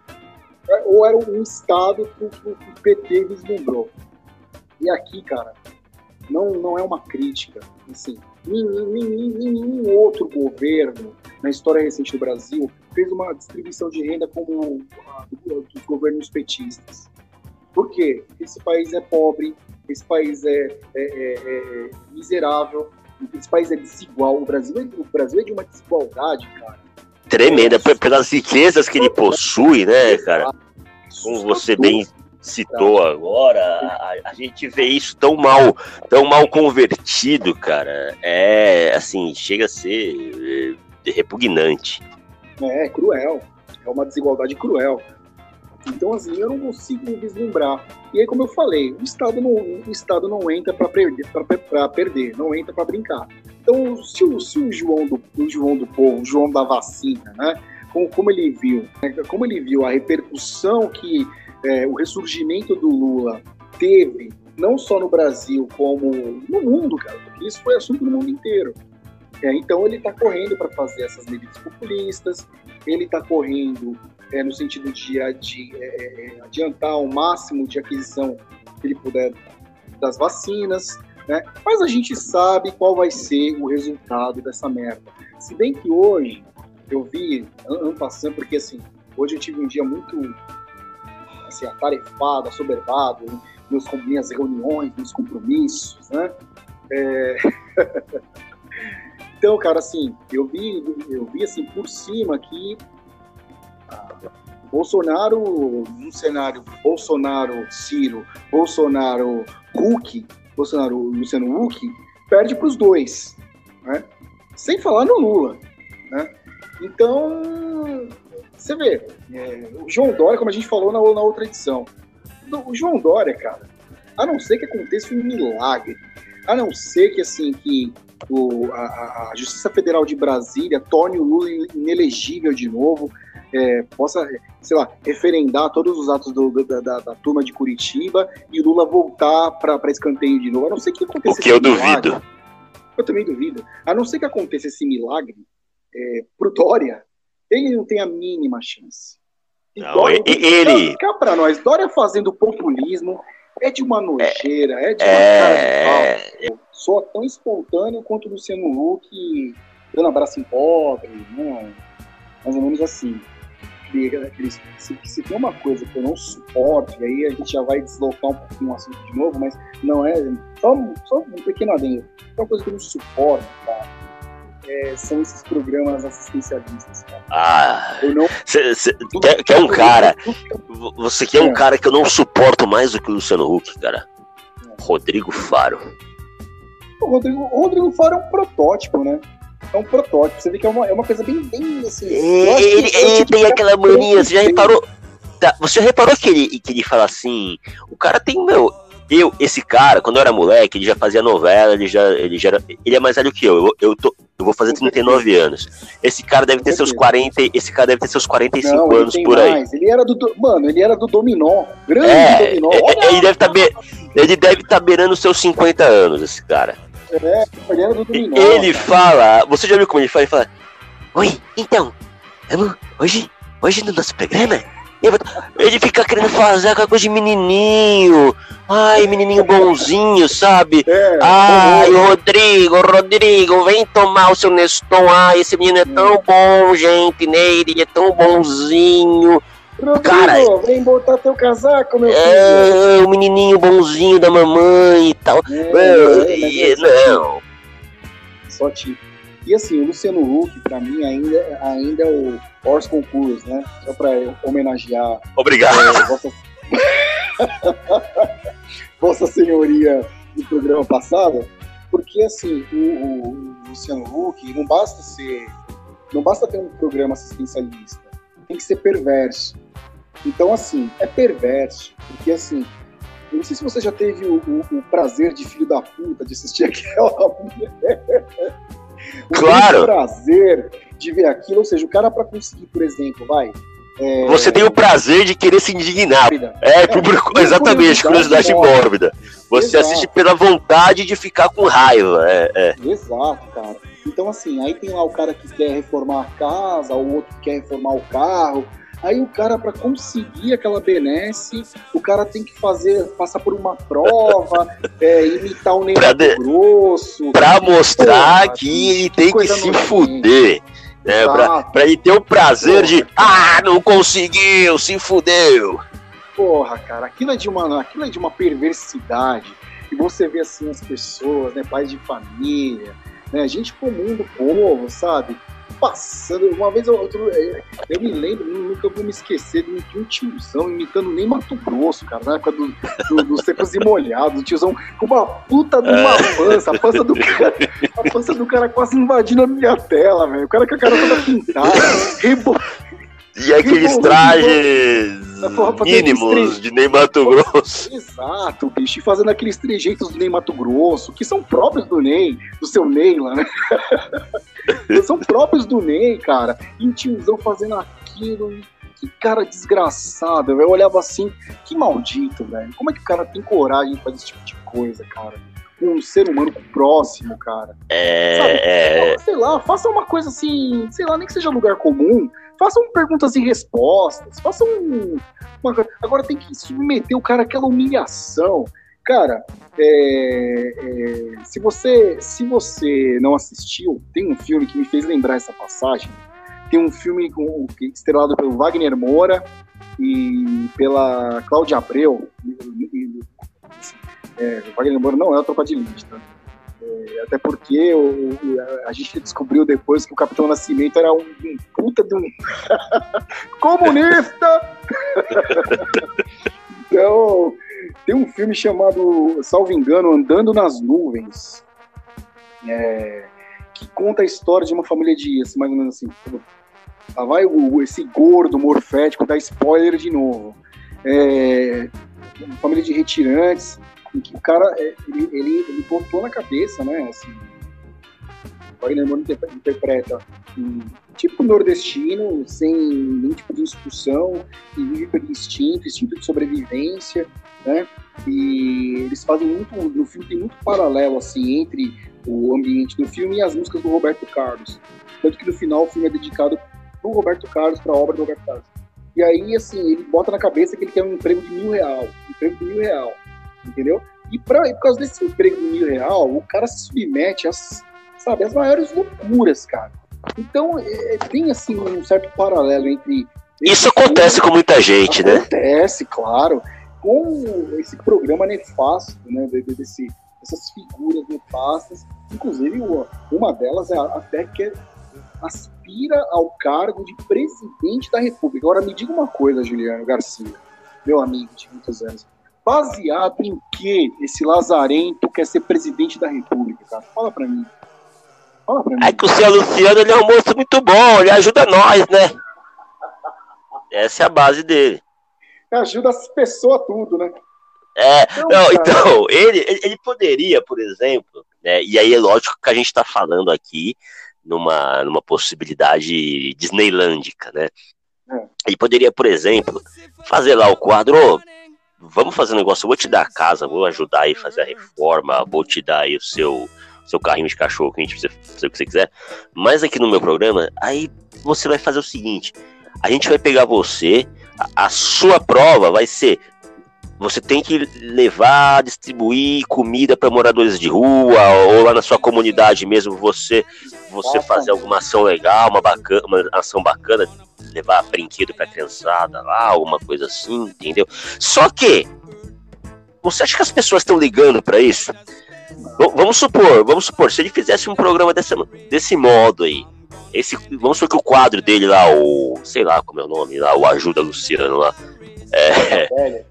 é, ou era um estado que, o PT vislumbrou. E aqui, cara, não, não é uma crítica. Assim, nenhum outro governo na história recente do Brasil fez uma distribuição de renda como a dos governos petistas. Por quê? Esse país é pobre, esse país é, é, é, é miserável, esse país é desigual. O Brasil é, o Brasil é de uma desigualdade, cara. Tremenda, é, pelas riquezas que ele possui, né, cara? Como você bem citou agora, a, a, gente vê isso tão mal, tão mal convertido, cara. É, assim, chega a ser é, repugnante. É, é cruel. É uma desigualdade cruel. Então, assim, eu não consigo vislumbrar. E aí, como eu falei, o Estado não, o Estado não entra para perder, para perder, não entra para brincar. Então, se o, se o João do o João do povo, o João da vacina, né, como, como ele viu, né, como ele viu a repercussão que é, o ressurgimento do Lula teve, não só no Brasil, como no mundo, cara, porque isso foi assunto no mundo inteiro. É, então ele está correndo para fazer essas medidas populistas, ele está correndo é, no sentido de, de é, é, adiantar o máximo de aquisição que ele puder das vacinas, né? Mas a gente sabe qual vai ser o resultado dessa merda. Se bem que hoje eu vi, ano passando, porque assim, hoje eu tive um dia muito assim, atarefado, assoberbado, meus, minhas reuniões, meus compromissos, né? É... então, cara, assim, eu vi, eu vi assim por cima que Bolsonaro, no cenário Bolsonaro-Ciro, Bolsonaro-Huck, Bolsonaro-Luciano Huck, perde para os dois, né? sem falar no Lula. Né? Então, você vê, é, o João Dória, como a gente falou na, na outra edição, o João Dória, cara, a não ser que aconteça um milagre, a não ser que assim que o, a, a, Justiça Federal de Brasília torne o Lula inelegível de novo, é, possa, sei lá, referendar todos os atos do, da, da, da, turma de Curitiba e o Lula voltar para escanteio de novo. A não ser que aconteça o que eu milagre, duvido. Eu também duvido. A não ser que aconteça esse milagre é, pro Dória, ele não tem a mínima chance. Não, Dória, ele. Cá para nós, Dória fazendo populismo é de uma nojeira, é, é de uma é... cara de pau. Só tão espontâneo quanto o Luciano Huck dando abraço em pobre, né? mais ou menos assim. Se, se, tem uma coisa que eu não suporto, e aí a gente já vai deslocar um pouquinho o assunto de novo, mas não é. Só, só um pequeno adendo. Uma coisa que eu não suporto, cara, é, são esses programas assistencialistas. Cara. Ah, eu não. Cê, cê, quer, quer um cara. Você quer um é. cara que eu não suporto mais do que o Luciano Huck, cara? É. Rodrigo Faro. O Rodrigo, o Rodrigo Faro é um protótipo, né? É um protótipo. Você vê que é uma, é uma coisa bem, bem assim. É, ele, ele tem aquela mania, você já reparou? Tá, você já reparou que ele, que ele fala assim? O cara tem, meu, eu, esse cara, quando eu era moleque, ele já fazia novela, ele já, ele já era, ele é mais velho que eu. Eu, eu, tô, eu vou fazer 39 anos. Esse cara deve ter seus 40, esse cara deve ter seus 45 Não, anos por aí. Mais. Ele era do, mano, ele era do Dominó, grande é, Dominó. É, Olha, ele deve tá be, ele deve estar tá beirando seus 50 anos, esse cara. É, ele era do Dominó. Ele fala, você já viu como ele fala? Ele fala: "Oi, então, vamos hoje, hoje no nosso programa ele fica querendo fazer aquela coisa de menininho. Ai, menininho bonzinho, sabe? É, Ai, o Rodrigo, Rodrigo, vem tomar o seu Neston. Ai, esse menino é tão bom, gente, né? Ele é tão bonzinho. Rodrigo, Cara, vem botar teu casaco, meu filho. É, o menininho bonzinho da mamãe e tal. É, é, não. Só tipo. E assim, o Luciano Huck, para mim, ainda, ainda é o Horse Concurso, né? Só para homenagear. Obrigado. É, vossa... vossa Senhoria do programa passado. Porque, assim, o, o, Luciano Huck não basta ser. Não basta ter um programa assistencialista. Tem que ser perverso. Então, assim, é perverso. Porque, assim, eu não sei se você já teve o, o, o, prazer de filho da puta de assistir aquela mulher claro. prazer de ver aquilo, ou seja, o cara para conseguir, por exemplo, vai. É... Você tem o prazer de querer se indignar. É, é público, exatamente, curiosidade mórbida. Você Exato. assiste pela vontade de ficar com raiva. É, é. Exato, cara. Então, assim, aí tem lá o cara que quer reformar a casa, o outro que quer reformar o carro, Aí o cara, para conseguir aquela benesse, o cara tem que fazer, passar por uma prova, é, imitar o Neymar de... grosso. Pra mostrar Porra, que ele tem que, que se fuder. Né, pra, pra ele ter o prazer Porra, de, ah, não conseguiu, se fudeu. Porra, cara, aquilo é de uma, aquilo é de uma perversidade. E você vê assim as pessoas, né, pais de família, né, gente comum do povo, sabe? Passando. Uma vez eu, eu, eu me lembro, nunca vou me esquecer de um tiozão imitando nem Mato Grosso, cara, na época dos do, do secos e molhados. O tiozão com uma puta de uma é. pança, a pança do cara, a pança do cara quase invadindo a minha tela, velho. O cara com a cara toda pintada, rebo... E aqueles trajes mínimos de Ney Mato Grosso. Exato, bicho. E fazendo aqueles trejeitos do Ney Mato Grosso, que são próprios do Ney, do seu Ney lá, né? são próprios do Ney, cara. E o tiozão fazendo aquilo. Que cara desgraçado. Eu olhava assim, que maldito, velho. Como é que o cara tem coragem de fazer esse tipo de coisa, cara? com um ser humano próximo, cara. É, Sabe? é. Sei lá, faça uma coisa assim, sei lá, nem que seja lugar comum, façam perguntas e respostas, façam uma... Agora tem que submeter o cara àquela humilhação. Cara, é, é, se, você, se você não assistiu, tem um filme que me fez lembrar essa passagem. Tem um filme com, estrelado pelo Wagner Moura e pela Cláudia Abreu. É, Wagner Moura não é o Tropa de Elite, tá? Até porque o, a gente descobriu depois que o Capitão Nascimento era um, um puta de um comunista! então, tem um filme chamado, salvo engano, Andando nas Nuvens, é, que conta a história de uma família de, assim, mais ou menos assim, Lá vai o, esse gordo morfético, dá spoiler de novo. É, família de retirantes, que o cara, é, ele, ele, ele botou na cabeça, né, assim, Wagner Moura interpreta um tipo nordestino, sem nenhum tipo de instrução, e vive pelo instinto, instinto de sobrevivência, né? E eles fazem muito, no filme tem muito paralelo, assim, entre o ambiente do filme e as músicas do Roberto Carlos. Tanto que no final o filme é dedicado pro Roberto Carlos, para a obra do Roberto Carlos. E aí, assim, ele bota na cabeça que ele quer um emprego de mil real, um emprego de mil real, entendeu? E, pra, e por causa desse emprego de mil real, o cara se submete às, sabe, às maiores loucuras, cara. Então, é, tem, assim, um certo paralelo entre... Isso acontece filme, com muita gente, acontece, né? Acontece, claro. Com esse programa nefasto, né, desse, dessas figuras nefastas, inclusive uma delas é até que é aspira ao cargo de presidente da República. Agora me diga uma coisa, Juliano Garcia, meu amigo de muitos anos. Baseado em que esse lazarento quer ser presidente da República, cara? Fala pra mim. Fala pra mim. É que o seu Luciano ele é um moço muito bom, ele ajuda nós, né? Essa é a base dele. Ajuda as pessoas tudo, né? É, então, não, então ele, ele poderia, por exemplo, né, e aí é lógico que a gente está falando aqui numa, numa possibilidade disneylândica, né? É. Ele poderia, por exemplo, fazer lá o quadro, vamos fazer um negócio, eu vou te dar a casa, vou ajudar aí a fazer a reforma, vou te dar aí o seu, seu carrinho de cachorro, que a gente precisa fazer o que você quiser, mas aqui no meu programa, aí você vai fazer o seguinte, a gente vai pegar você, a, a sua prova vai ser você tem que levar, distribuir comida para moradores de rua ou lá na sua comunidade mesmo. Você, você fazer alguma ação legal, uma, bacana, uma ação bacana, levar brinquedo para criançada lá, alguma coisa assim, entendeu? Só que você acha que as pessoas estão ligando para isso? vamos supor, vamos supor, se ele fizesse um programa desse, desse modo aí, esse, vamos supor que o quadro dele lá, o, sei lá como é o nome lá, o Ajuda Luciano lá, é,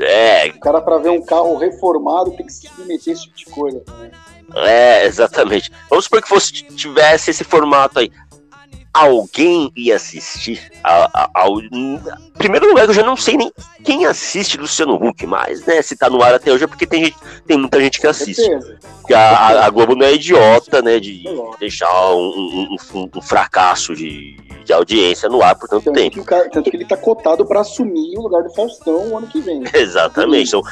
é. O cara, para ver um carro reformado, tem que se submeter a esse tipo de coisa também. É, exatamente. Vamos supor que fosse, tivesse esse formato aí. Alguém ia assistir ao. Primeiro lugar, eu já não sei nem quem assiste Luciano Huck, mas, né, se tá no ar até hoje é porque tem, gente, tem muita gente que assiste. Porque a, a, Globo não é idiota, né, de deixar um, um, um fracasso de, de audiência no ar por tanto, tanto tempo. Que cara, tanto que ele tá cotado para assumir o lugar do Faustão o ano que vem. Exatamente. Então,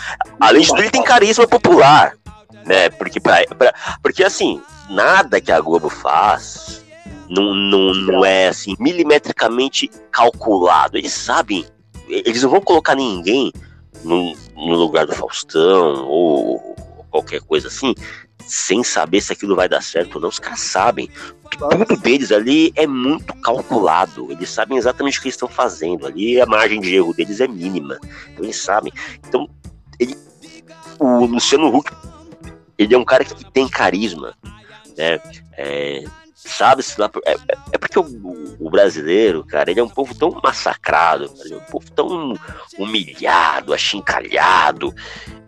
além de tudo, ele tem carisma popular, né? Porque, pra, pra, porque assim, nada que a Globo faz não, não, não é assim, milimetricamente calculado. Eles sabem, eles não vão colocar ninguém no, no lugar do Faustão ou qualquer coisa assim, sem saber se aquilo vai dar certo ou não. Os caras sabem tudo deles ali é muito calculado. Eles sabem exatamente o que eles estão fazendo. Ali a margem de erro deles é mínima. Então eles sabem. Então, ele, o Luciano Huck, ele é um cara que tem carisma. Né? É, sabe se lá. É, é porque o, o, brasileiro, cara, ele é um povo tão massacrado, ele é um povo tão humilhado, achincalhado,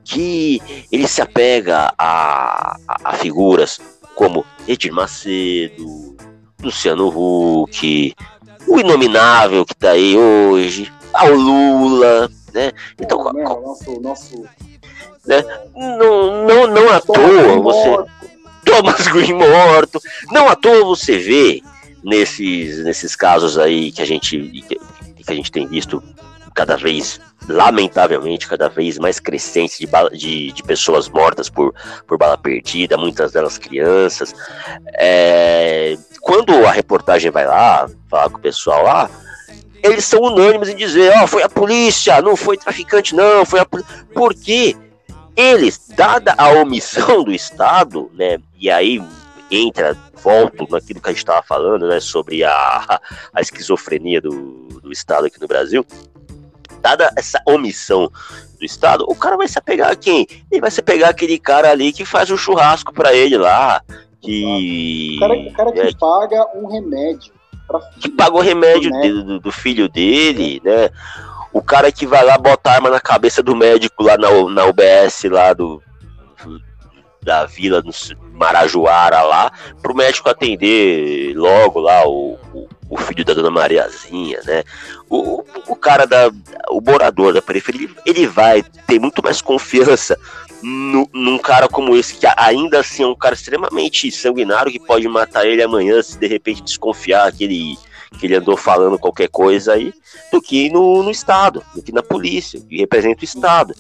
que ele se apega a, a, a figuras como Edir Macedo, Luciano Huck, o Inominável que tá aí hoje, ao Lula, né? Então, nosso, nosso, né? Não, não, não à toa você. Thomas Green morto. Não à toa você vê nesses, nesses casos aí que a gente, que a gente tem visto cada vez lamentavelmente, cada vez mais crescentes de, de, de, pessoas mortas por, por bala perdida, muitas delas crianças. É, quando a reportagem vai lá, falar com o pessoal lá, eles são unânimes em dizer, ó, oh, foi a polícia, não foi traficante, não, foi a polícia. Porque eles, dada a omissão do Estado, né, e aí entra, volto naquilo que a gente estava falando, né, sobre a, a esquizofrenia do, do Estado aqui no Brasil, dada essa omissão do Estado, o cara vai se apegar a quem? Ele vai se apegar aquele cara ali que faz o um churrasco para ele lá, que... O cara, o cara que é, paga um remédio. Que paga o remédio do, do, filho dele, né? O cara que vai lá botar arma na cabeça do médico lá na, na UBS lá do, da vila, no Marajoara lá, pro médico atender logo lá o, o, o filho da dona Mariazinha, né? O, o cara da. O morador da periferia, ele vai ter muito mais confiança no, num cara como esse, que ainda assim é um cara extremamente sanguinário que pode matar ele amanhã se de repente desconfiar que ele, que ele andou falando qualquer coisa aí, do que no, no Estado, do que na polícia, que representa o Estado.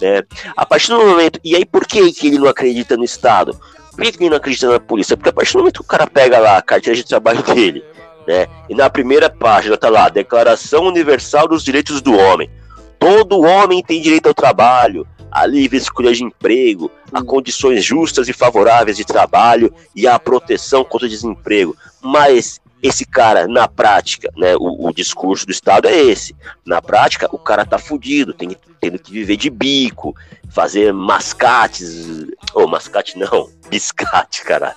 Né? A partir do momento. E aí, por que, que ele não acredita no Estado? Por que, que ele não acredita na polícia? Porque a partir do momento que o cara pega lá a carteira de trabalho dele, né? E na primeira página tá lá, Declaração Universal dos Direitos do Homem. Todo homem tem direito ao trabalho, a livre escolha de emprego, a condições justas e favoráveis de trabalho e a proteção contra o desemprego. Mas esse cara, na prática, né, o, o, discurso do Estado é esse. Na prática, o cara tá fudido, tem, tendo que viver de bico, fazer mascates. Ou oh, mascate não, biscate, caralho.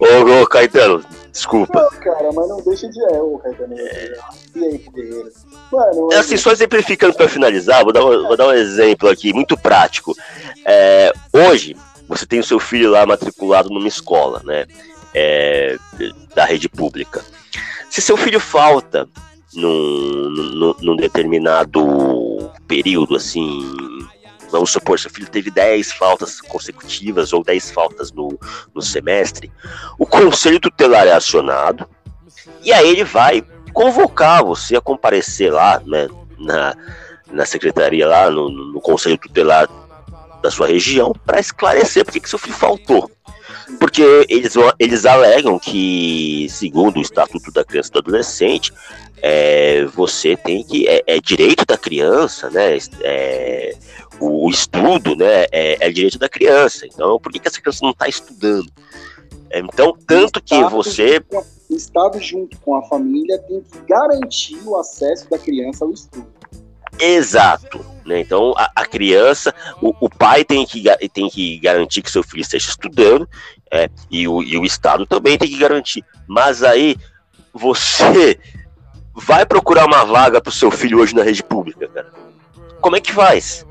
ô, ô, Caetano, desculpa. Não, cara, mas não deixa de é, ô, Caetano. É... E aí, Guerreiro? Mano, é assim, só exemplificando para finalizar, vou dar, um, vou dar um exemplo aqui, muito prático. É, hoje, você tem o seu filho lá matriculado numa escola, né? É, da rede pública. Se seu filho falta num, num, num determinado período, assim, vamos supor, seu filho teve 10 faltas consecutivas ou 10 faltas no, no semestre, o conselho tutelar é acionado e aí ele vai convocar você a comparecer lá, né, na, na secretaria lá, no, no conselho tutelar da sua região para esclarecer por que seu filho faltou. Porque eles, eles alegam que, segundo o Estatuto da Criança e do Adolescente, é, você tem que. É, é, direito da criança, né? É, o, estudo né, é, é, direito da criança. Então, por que, que essa criança não está estudando? É, então, tanto que você. O Estado, junto com a família, tem que garantir o acesso da criança ao estudo. Exato. Né? Então, a, a criança, o, o, pai tem que, tem que garantir que seu filho esteja estudando, é, e, o, e o Estado também tem que garantir. Mas aí, você vai procurar uma vaga para o seu filho hoje na rede pública, cara. Como é que faz?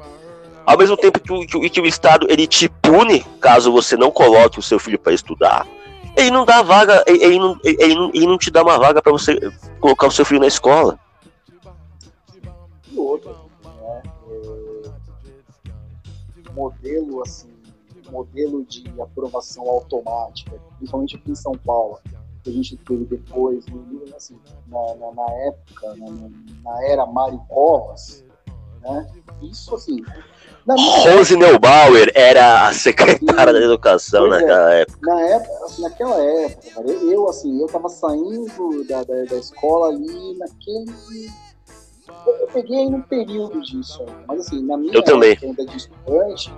Ao mesmo tempo que o, que, que o Estado ele te pune caso você não coloque o seu filho para estudar, ele não dá vaga, ele, ele, não, ele, ele não te dá uma vaga para você colocar o seu filho na escola. Outra, né? É, modelo assim, modelo de aprovação automática, principalmente aqui em São Paulo, que a gente teve depois, assim, na, na, na época, na, na, era Mari Covas, né? Isso assim. Rose Neubauer era a secretária da educação naquela é, época. Na época, assim, naquela época, cara, eu assim, eu tava saindo da, da, da escola ali naquele. Eu, peguei aí num período disso, mas assim, na minha ainda de estudante,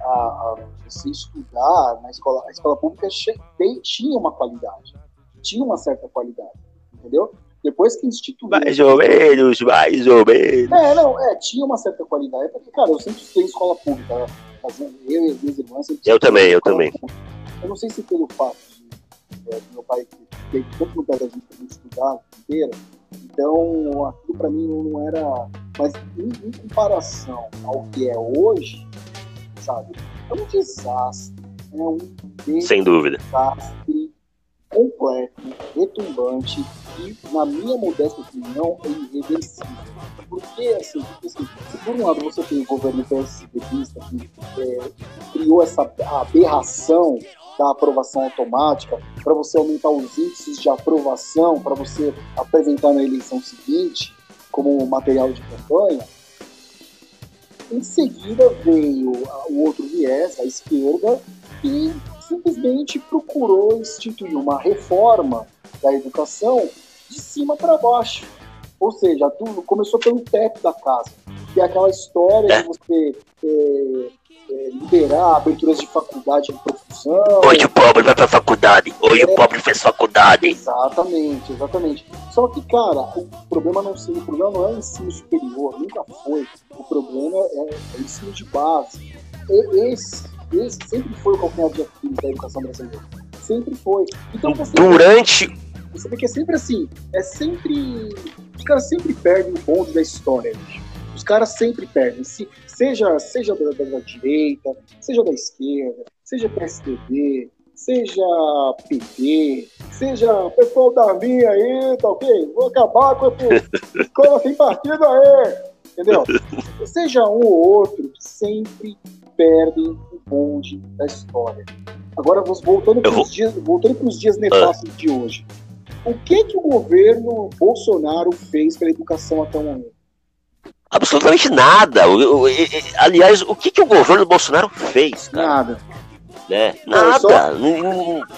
a, a você estudar na escola, a escola pública tinha uma qualidade, tinha uma certa qualidade, entendeu? Depois que instituiu. Mais ou menos, mais ou menos. É, não, é, tinha uma certa qualidade. Porque, cara, eu sempre estudei em escola pública, né? fazendo, eu e as minhas irmãs. Eu também, eu também. Pública. Eu não sei se pelo fato de, é, meu pai ter tanto pé da gente pra estudar inteira, então aquilo pra mim não era. Mas em, em comparação ao que é hoje, sabe? É um desastre. É um Sem dúvida. desastre completo, retumbante e, na minha modesta opinião, é irreversível. Porque, assim, porque, assim se por um lado você tem o governo PSDBista que é, criou essa aberração da aprovação automática para você aumentar os índices de aprovação, para você apresentar na eleição seguinte como material de campanha, em seguida veio o outro viés, a esquerda, e simplesmente procurou instituir uma reforma da educação de cima para baixo. Ou seja, tudo começou pelo teto da casa, que é aquela história de você é, é, liberar aberturas de faculdade em profusão. Hoje o pobre vai pra faculdade, hoje é, o pobre fez faculdade. Exatamente, exatamente. Só que, cara, o problema não, o problema não é o ensino superior, nunca foi. O problema é, é o ensino de base. E, esse, esse sempre foi o calcanhar de Aquiles da educação brasileira. Sempre foi. Então, você Durante. Você vê que é sempre assim, é sempre. Os caras sempre perdem o bonde da história, bicho os caras sempre perdem. Se, seja seja da, da, da direita, seja da esquerda, seja PSDB, seja PT, seja pessoal da linha aí, tá ok? Vou acabar com esse escola sem partido aí, entendeu? Seja um ou outro, sempre perdem bonde da história. Agora, voltando para os dias, voltando dias nefastos de hoje. O que, que o governo Bolsonaro fez pela educação até o momento? Absolutamente nada. Aliás, o que, que o governo Bolsonaro fez? Cara? Nada. Né? Nada.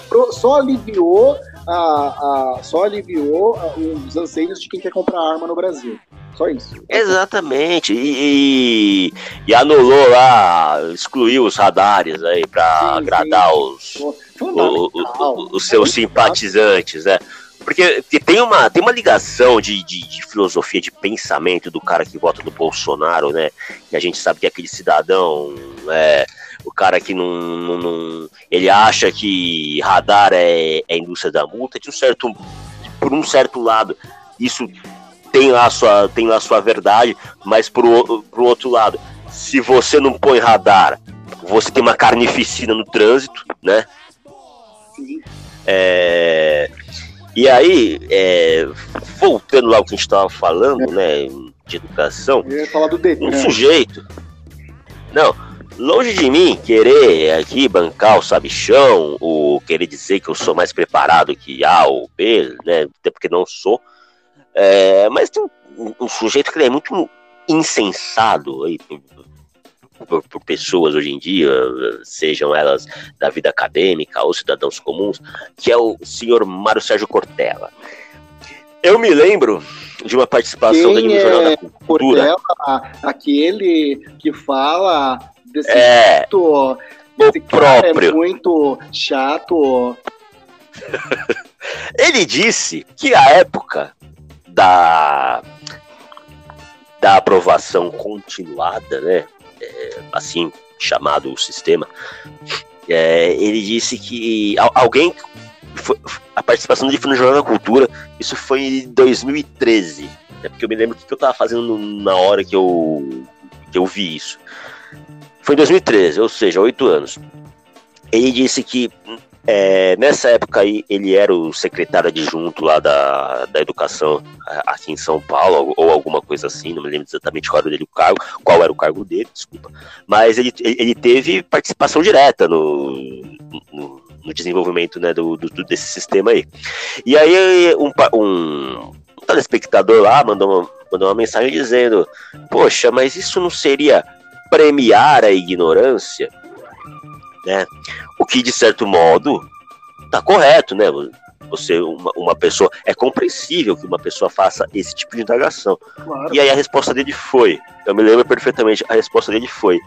Só, só aliviou, a, a, só aliviou os anseios de quem quer comprar arma no Brasil. Só isso. Exatamente. E, e, e anulou lá, excluiu os radares aí para agradar sim. os, o, o, os seus simpatizantes, né? Porque tem uma, tem uma ligação de, de, de, filosofia, de pensamento do cara que vota no Bolsonaro, né? E a gente sabe que é aquele cidadão, é, o cara que não, não, não, Ele acha que radar é, é indústria da multa, de um certo, por um certo lado, isso tem lá a sua, tem lá a sua verdade, mas por, por outro lado, se você não põe radar, você tem uma carnificina no trânsito, né? Sim. É, e aí, é, voltando lá ao que a gente estava falando, né, de educação, Eu ia falar do Detran. um sujeito, não, longe de mim querer aqui bancar o sabichão, ou querer dizer que eu sou mais preparado que A ou B, né, até porque não sou, é, mas tem um, um, sujeito que é muito insensado aí, por, por, pessoas hoje em dia, sejam elas da vida acadêmica ou cidadãos comuns, que é o senhor Mário Sérgio Cortella. Eu me lembro de uma participação Quem dele no Jornal da Cultura. Cortella, aquele que fala desse é, jeito, esse o próprio. é muito chato. Ele disse que a época da da aprovação continuada, né, é, assim chamado o sistema, é, ele disse que alguém foi, a participação dele foi no Jornal da Cultura, isso foi em 2013, né, porque eu me lembro o que eu estava fazendo na hora que eu, que eu vi isso. Foi em 2013, ou seja, oito anos. Ele disse que é, nessa época aí, ele era o secretário adjunto lá da, da educação aqui em São Paulo, ou, alguma coisa assim, não me lembro exatamente qual era, dele, o cargo, qual era o cargo dele, desculpa. Mas ele, ele teve participação direta no, no, no desenvolvimento né, do, do, desse sistema aí. E aí, um, um, um telespectador lá mandou uma, mandou uma mensagem dizendo: Poxa, mas isso não seria premiar a ignorância? Né? O que, de certo modo, tá correto, né? Você, uma, uma pessoa. É compreensível que uma pessoa faça esse tipo de indagação. Claro. E aí a resposta dele foi. Eu me lembro perfeitamente, a resposta dele foi.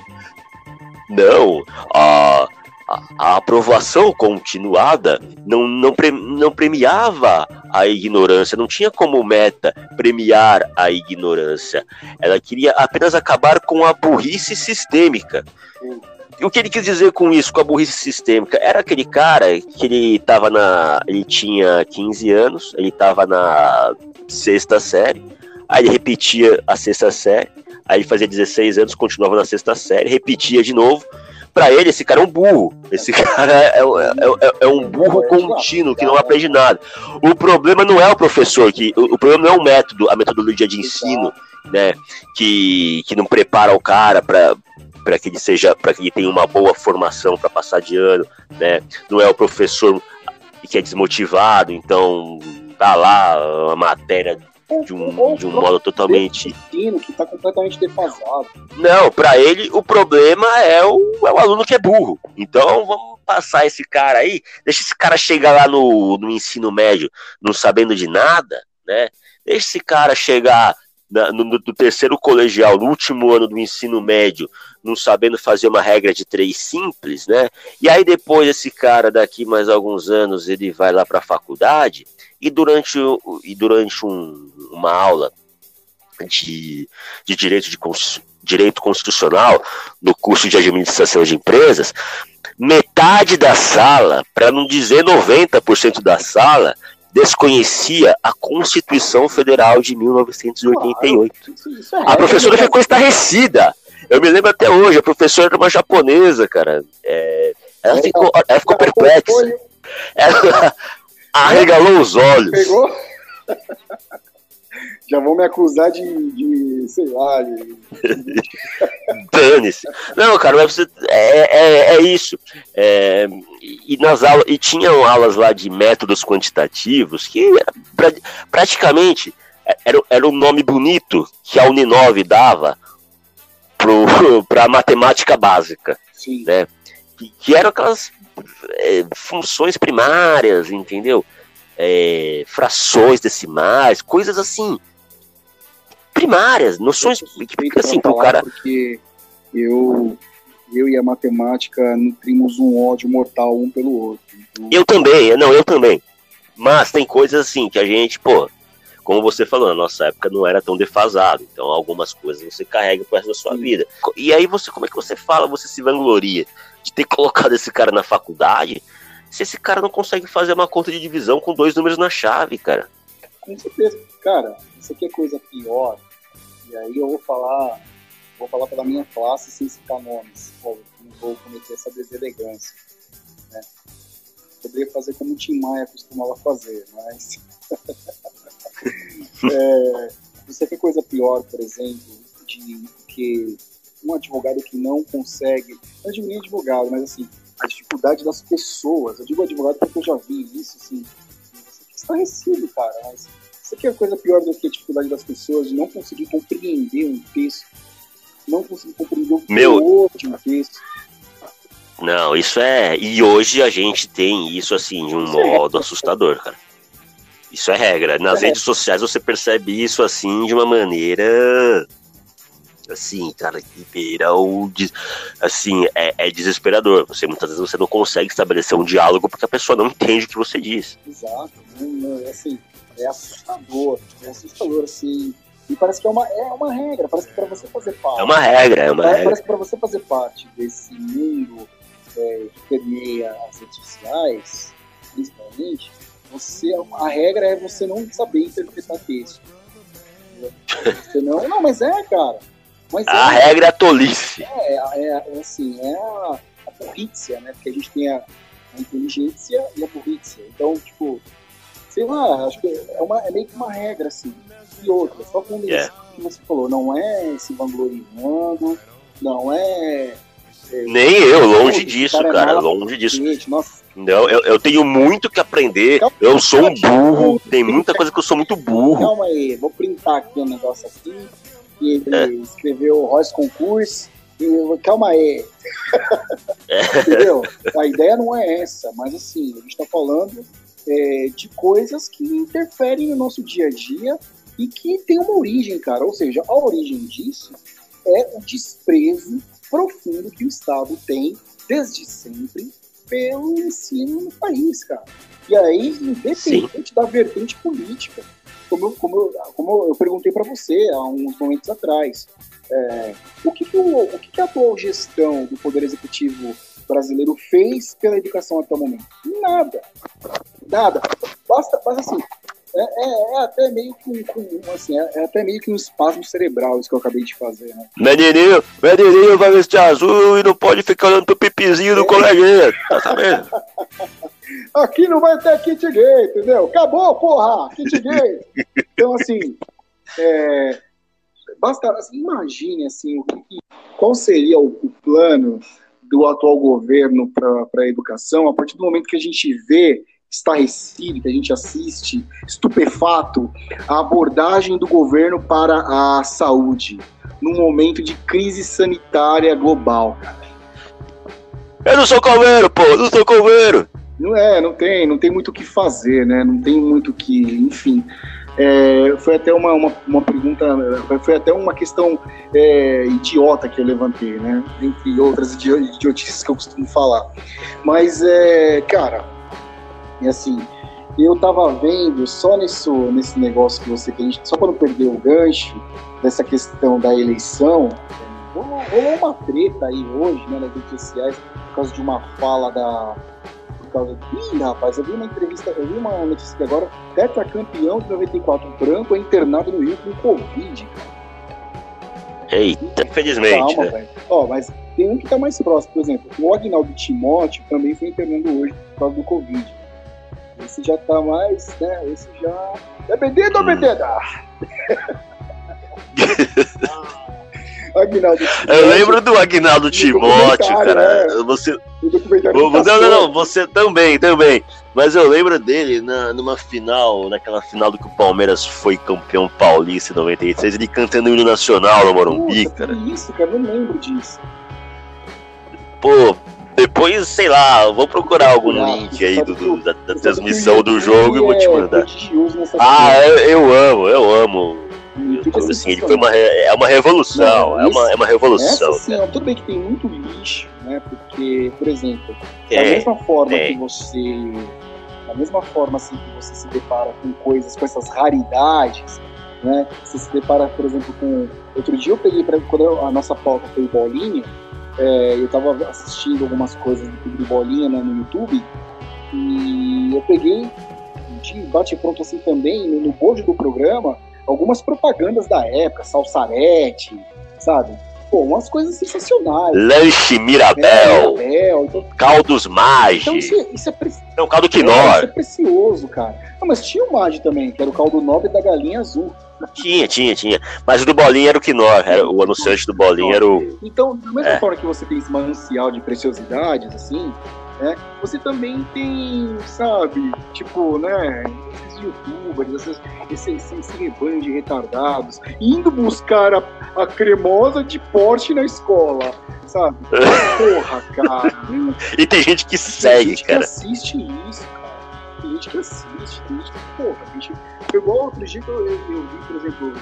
Não, a, a, a, aprovação continuada não, não, pre, não premiava a ignorância, não tinha como meta premiar a ignorância. Ela queria apenas acabar com a burrice sistêmica. Sim. O que ele quis dizer com isso, com a burrice sistêmica? Era aquele cara que ele tava na. Ele tinha 15 anos, ele tava na sexta série, aí ele repetia a sexta série, aí ele fazia 16 anos, continuava na sexta série, repetia de novo. Pra ele, esse cara é um burro. Esse cara é, é, é, é um burro contínuo que não aprende nada. O problema não é o professor, que o, o problema não é o método, a metodologia de ensino, né? Que, que não prepara o cara para para que ele seja, para que ele tenha uma boa formação para passar de ano, né? Não é o professor que é desmotivado, então tá lá a matéria de um, de um modo totalmente. Que está completamente defasado. Não, para ele o problema é o, é o aluno que é burro. Então vamos passar esse cara aí, deixa esse cara chegar lá no, no ensino médio não sabendo de nada, né? Deixa esse cara chegar na, no, no, terceiro colegial, no último ano do ensino médio, não sabendo fazer uma regra de três simples, né? E aí depois esse cara daqui mais alguns anos ele vai lá para a faculdade e durante, e durante um, uma aula de, de direito de direito constitucional no curso de administração de empresas, metade da sala, para não dizer 90% da sala, desconhecia a Constituição Federal de 1988. Claro, isso, isso é a professora ficou estarrecida. Eu me lembro até hoje, a professora era uma japonesa, cara. É, ela, ficou, ela ficou perplexa. Ela arregalou os olhos. Pegou? Já vão me acusar de, de sei lá. De... Dane-se. Não, cara, mas você, é, é, é isso. É, e, nas aulas, e tinham aulas lá de métodos quantitativos que pra, praticamente era, era um nome bonito que a Uninove dava para a matemática básica. Sim. Né? Que, que eram aquelas é, funções primárias, entendeu? É, frações decimais, coisas assim primárias, noções que, assim, pro cara. Porque eu, eu e a matemática nutrimos um ódio mortal um pelo outro. Então... Eu também, não, eu também. Mas tem coisas assim que a gente, pô, como você falou, na nossa época não era tão defasado. Então algumas coisas você carrega pro resto da sua Sim. vida. E aí você, como é que você fala, você se vangloria de ter colocado esse cara na faculdade, se esse cara não consegue fazer uma conta de divisão com dois números na chave, cara? Com certeza. Cara, isso aqui é coisa pior e aí eu vou falar, vou falar pela minha classe sem citar nomes. Não vou cometer essa deselegância. Né? Poderia fazer como o Tim Maia costumava fazer, mas. é, você quer coisa pior, por exemplo, de que um advogado que não consegue. Não nem advogado, mas assim, a dificuldade das pessoas. Eu digo advogado porque eu já vi isso, assim. Recibo, cara, mas isso aqui é coisa pior do que a dificuldade das pessoas de não conseguir compreender um texto, não conseguir compreender o Meu... de um texto. Não, isso é. E hoje a gente tem isso assim de um é modo assustador, cara. Isso é regra. Nas é redes sociais você percebe isso assim de uma maneira assim, cara, que beira o. Assim, é, é, desesperador. Você muitas vezes você não consegue estabelecer um diálogo porque a pessoa não entende o que você diz. Exato. Não, é assim, é assustador, é assustador, assim. E parece que é uma, é uma regra, parece que para você fazer parte. É uma regra, é uma parece, regra. Parece que para você fazer parte desse mundo é, que permeia as redes sociais, principalmente, você, a regra é você não saber interpretar texto. Você não, não, mas é, cara. Mas a é, regra é tolice. É, é, é, assim, é a, a burrícia, né? Porque a gente tem a, a inteligência e a burrícia. Então, tipo, sei lá, acho que é, uma, é meio que uma regra, assim. E outra, só com yeah. que você falou, não é se vangloriando, não é. é Nem eu, longe disso, cara, longe disso. Não, eu, eu tenho muito que aprender. Calma, eu sou um burro, tem muita coisa que eu sou muito burro. Calma aí, vou printar aqui um negócio assim. E ele escreveu Royce Concurso. E, calma aí. É. Entendeu? A ideia não é essa, mas assim, a gente tá falando é, de coisas que interferem no nosso dia a dia e que tem uma origem, cara. Ou seja, a origem disso é o desprezo profundo que o Estado tem desde sempre pelo ensino no país, cara. E aí, independente Sim. da vertente política, como como como eu perguntei para você há uns momentos atrás, é, o, que, que, o, o que, que a atual gestão do Poder Executivo brasileiro fez pela educação até o momento? Nada. Nada. Basta, basta assim. É, é, é até meio que um, assim, é, é, até meio que um espasmo cerebral isso que eu acabei de fazer, né? Menininho, menininho vai vestir azul e não pode ficar olhando pro pipizinho do é. coleguinha, tá sabendo? Aqui não vai ter kit gay, entendeu? Acabou, porra! Kit gay! Então, assim, é, basta, assim, imagine, assim, o que, qual seria o, o plano do atual governo para a educação, a partir do momento que a gente vê estarrecido, que a gente assiste estupefato a abordagem do governo para a saúde num momento de crise sanitária global, cara. Eu não sou coveiro, pô, não sou coveiro. Não é, não tem, não tem muito o que fazer, né? Não tem muito o que, enfim. É, foi até uma, uma, uma, pergunta, foi até uma questão é, idiota que eu levantei, né? Entre outras idiotices que eu costumo falar. Mas, é, cara, e assim, eu tava vendo só nesse, nesse negócio que você tem, só para não perder o gancho dessa questão da eleição, rolou uma treta aí hoje, né, nas redes sociais, por causa de uma fala da causa. Ih, rapaz, eu vi uma entrevista, eu vi uma notícia que agora, tetracampeão de 94 branco é internado no Rio com Covid. Eita, infelizmente. Calma, né? velho. Ó, mas tem um que tá mais próximo, por exemplo, o Agnaldo Timóteo também foi internando hoje por causa do Covid. Esse já tá mais, né? Esse já. É bebido ou hum. bebida? Agnaldo Eu lembro do Agnaldo Timóteo, cara. É. Você. Não, não, não, você também, também. Mas eu lembro dele na, numa final, naquela final do que o Palmeiras foi campeão paulista em 96, ele cantando o hino nacional no Morumbi, cara. Que isso, cara, eu não lembro disso. Pô, depois, sei lá, vou procurar algum link aí do, do da, da transmissão do jogo e vou te é mandar. Ah, eu, eu amo, eu amo YouTube assim, ele foi uma, é uma revolução, é, uma, é uma revolução. Essa, assim, tudo bem que tem muito lixo, né? Porque, por exemplo, é, da mesma forma é. que você. Da mesma forma assim que você se depara com coisas, com essas raridades, né? Você se depara, por exemplo, com. Outro dia eu peguei, pra, quando a nossa pauta foi bolinha, é, eu estava assistindo algumas coisas do Clube Bolinha né, no YouTube, e eu peguei de bate pronto assim também, no, no bojo do programa, algumas propagandas da época, Salsarete, sabe? Pô, umas coisas sensacionais. Lanche Mirabel. É, Mirabel então... Caldos Mage. Então isso, é, isso é pre... Não, caldo Quinor. É, isso é precioso, cara. Não, mas tinha o Mage também, que era o caldo nobre da galinha azul. Tinha, tinha, tinha. Mas o do Bolinha era o Quinor, era o anunciante do Bolinha era o... Então, da mesma é. forma que você tem esse manancial de preciosidades, assim, né? Você também tem, sabe, tipo, né, esses youtubers, esses, esse, esse, esse rebanho de retardados, indo buscar a, a cremosa de Porsche na escola, sabe? Porra, cara. e tem gente que segue, gente cara. Que assiste isso, cara. Tem gente que assiste, tem gente que, porra, gente. Igual outro dia eu, eu, eu vi, por exemplo,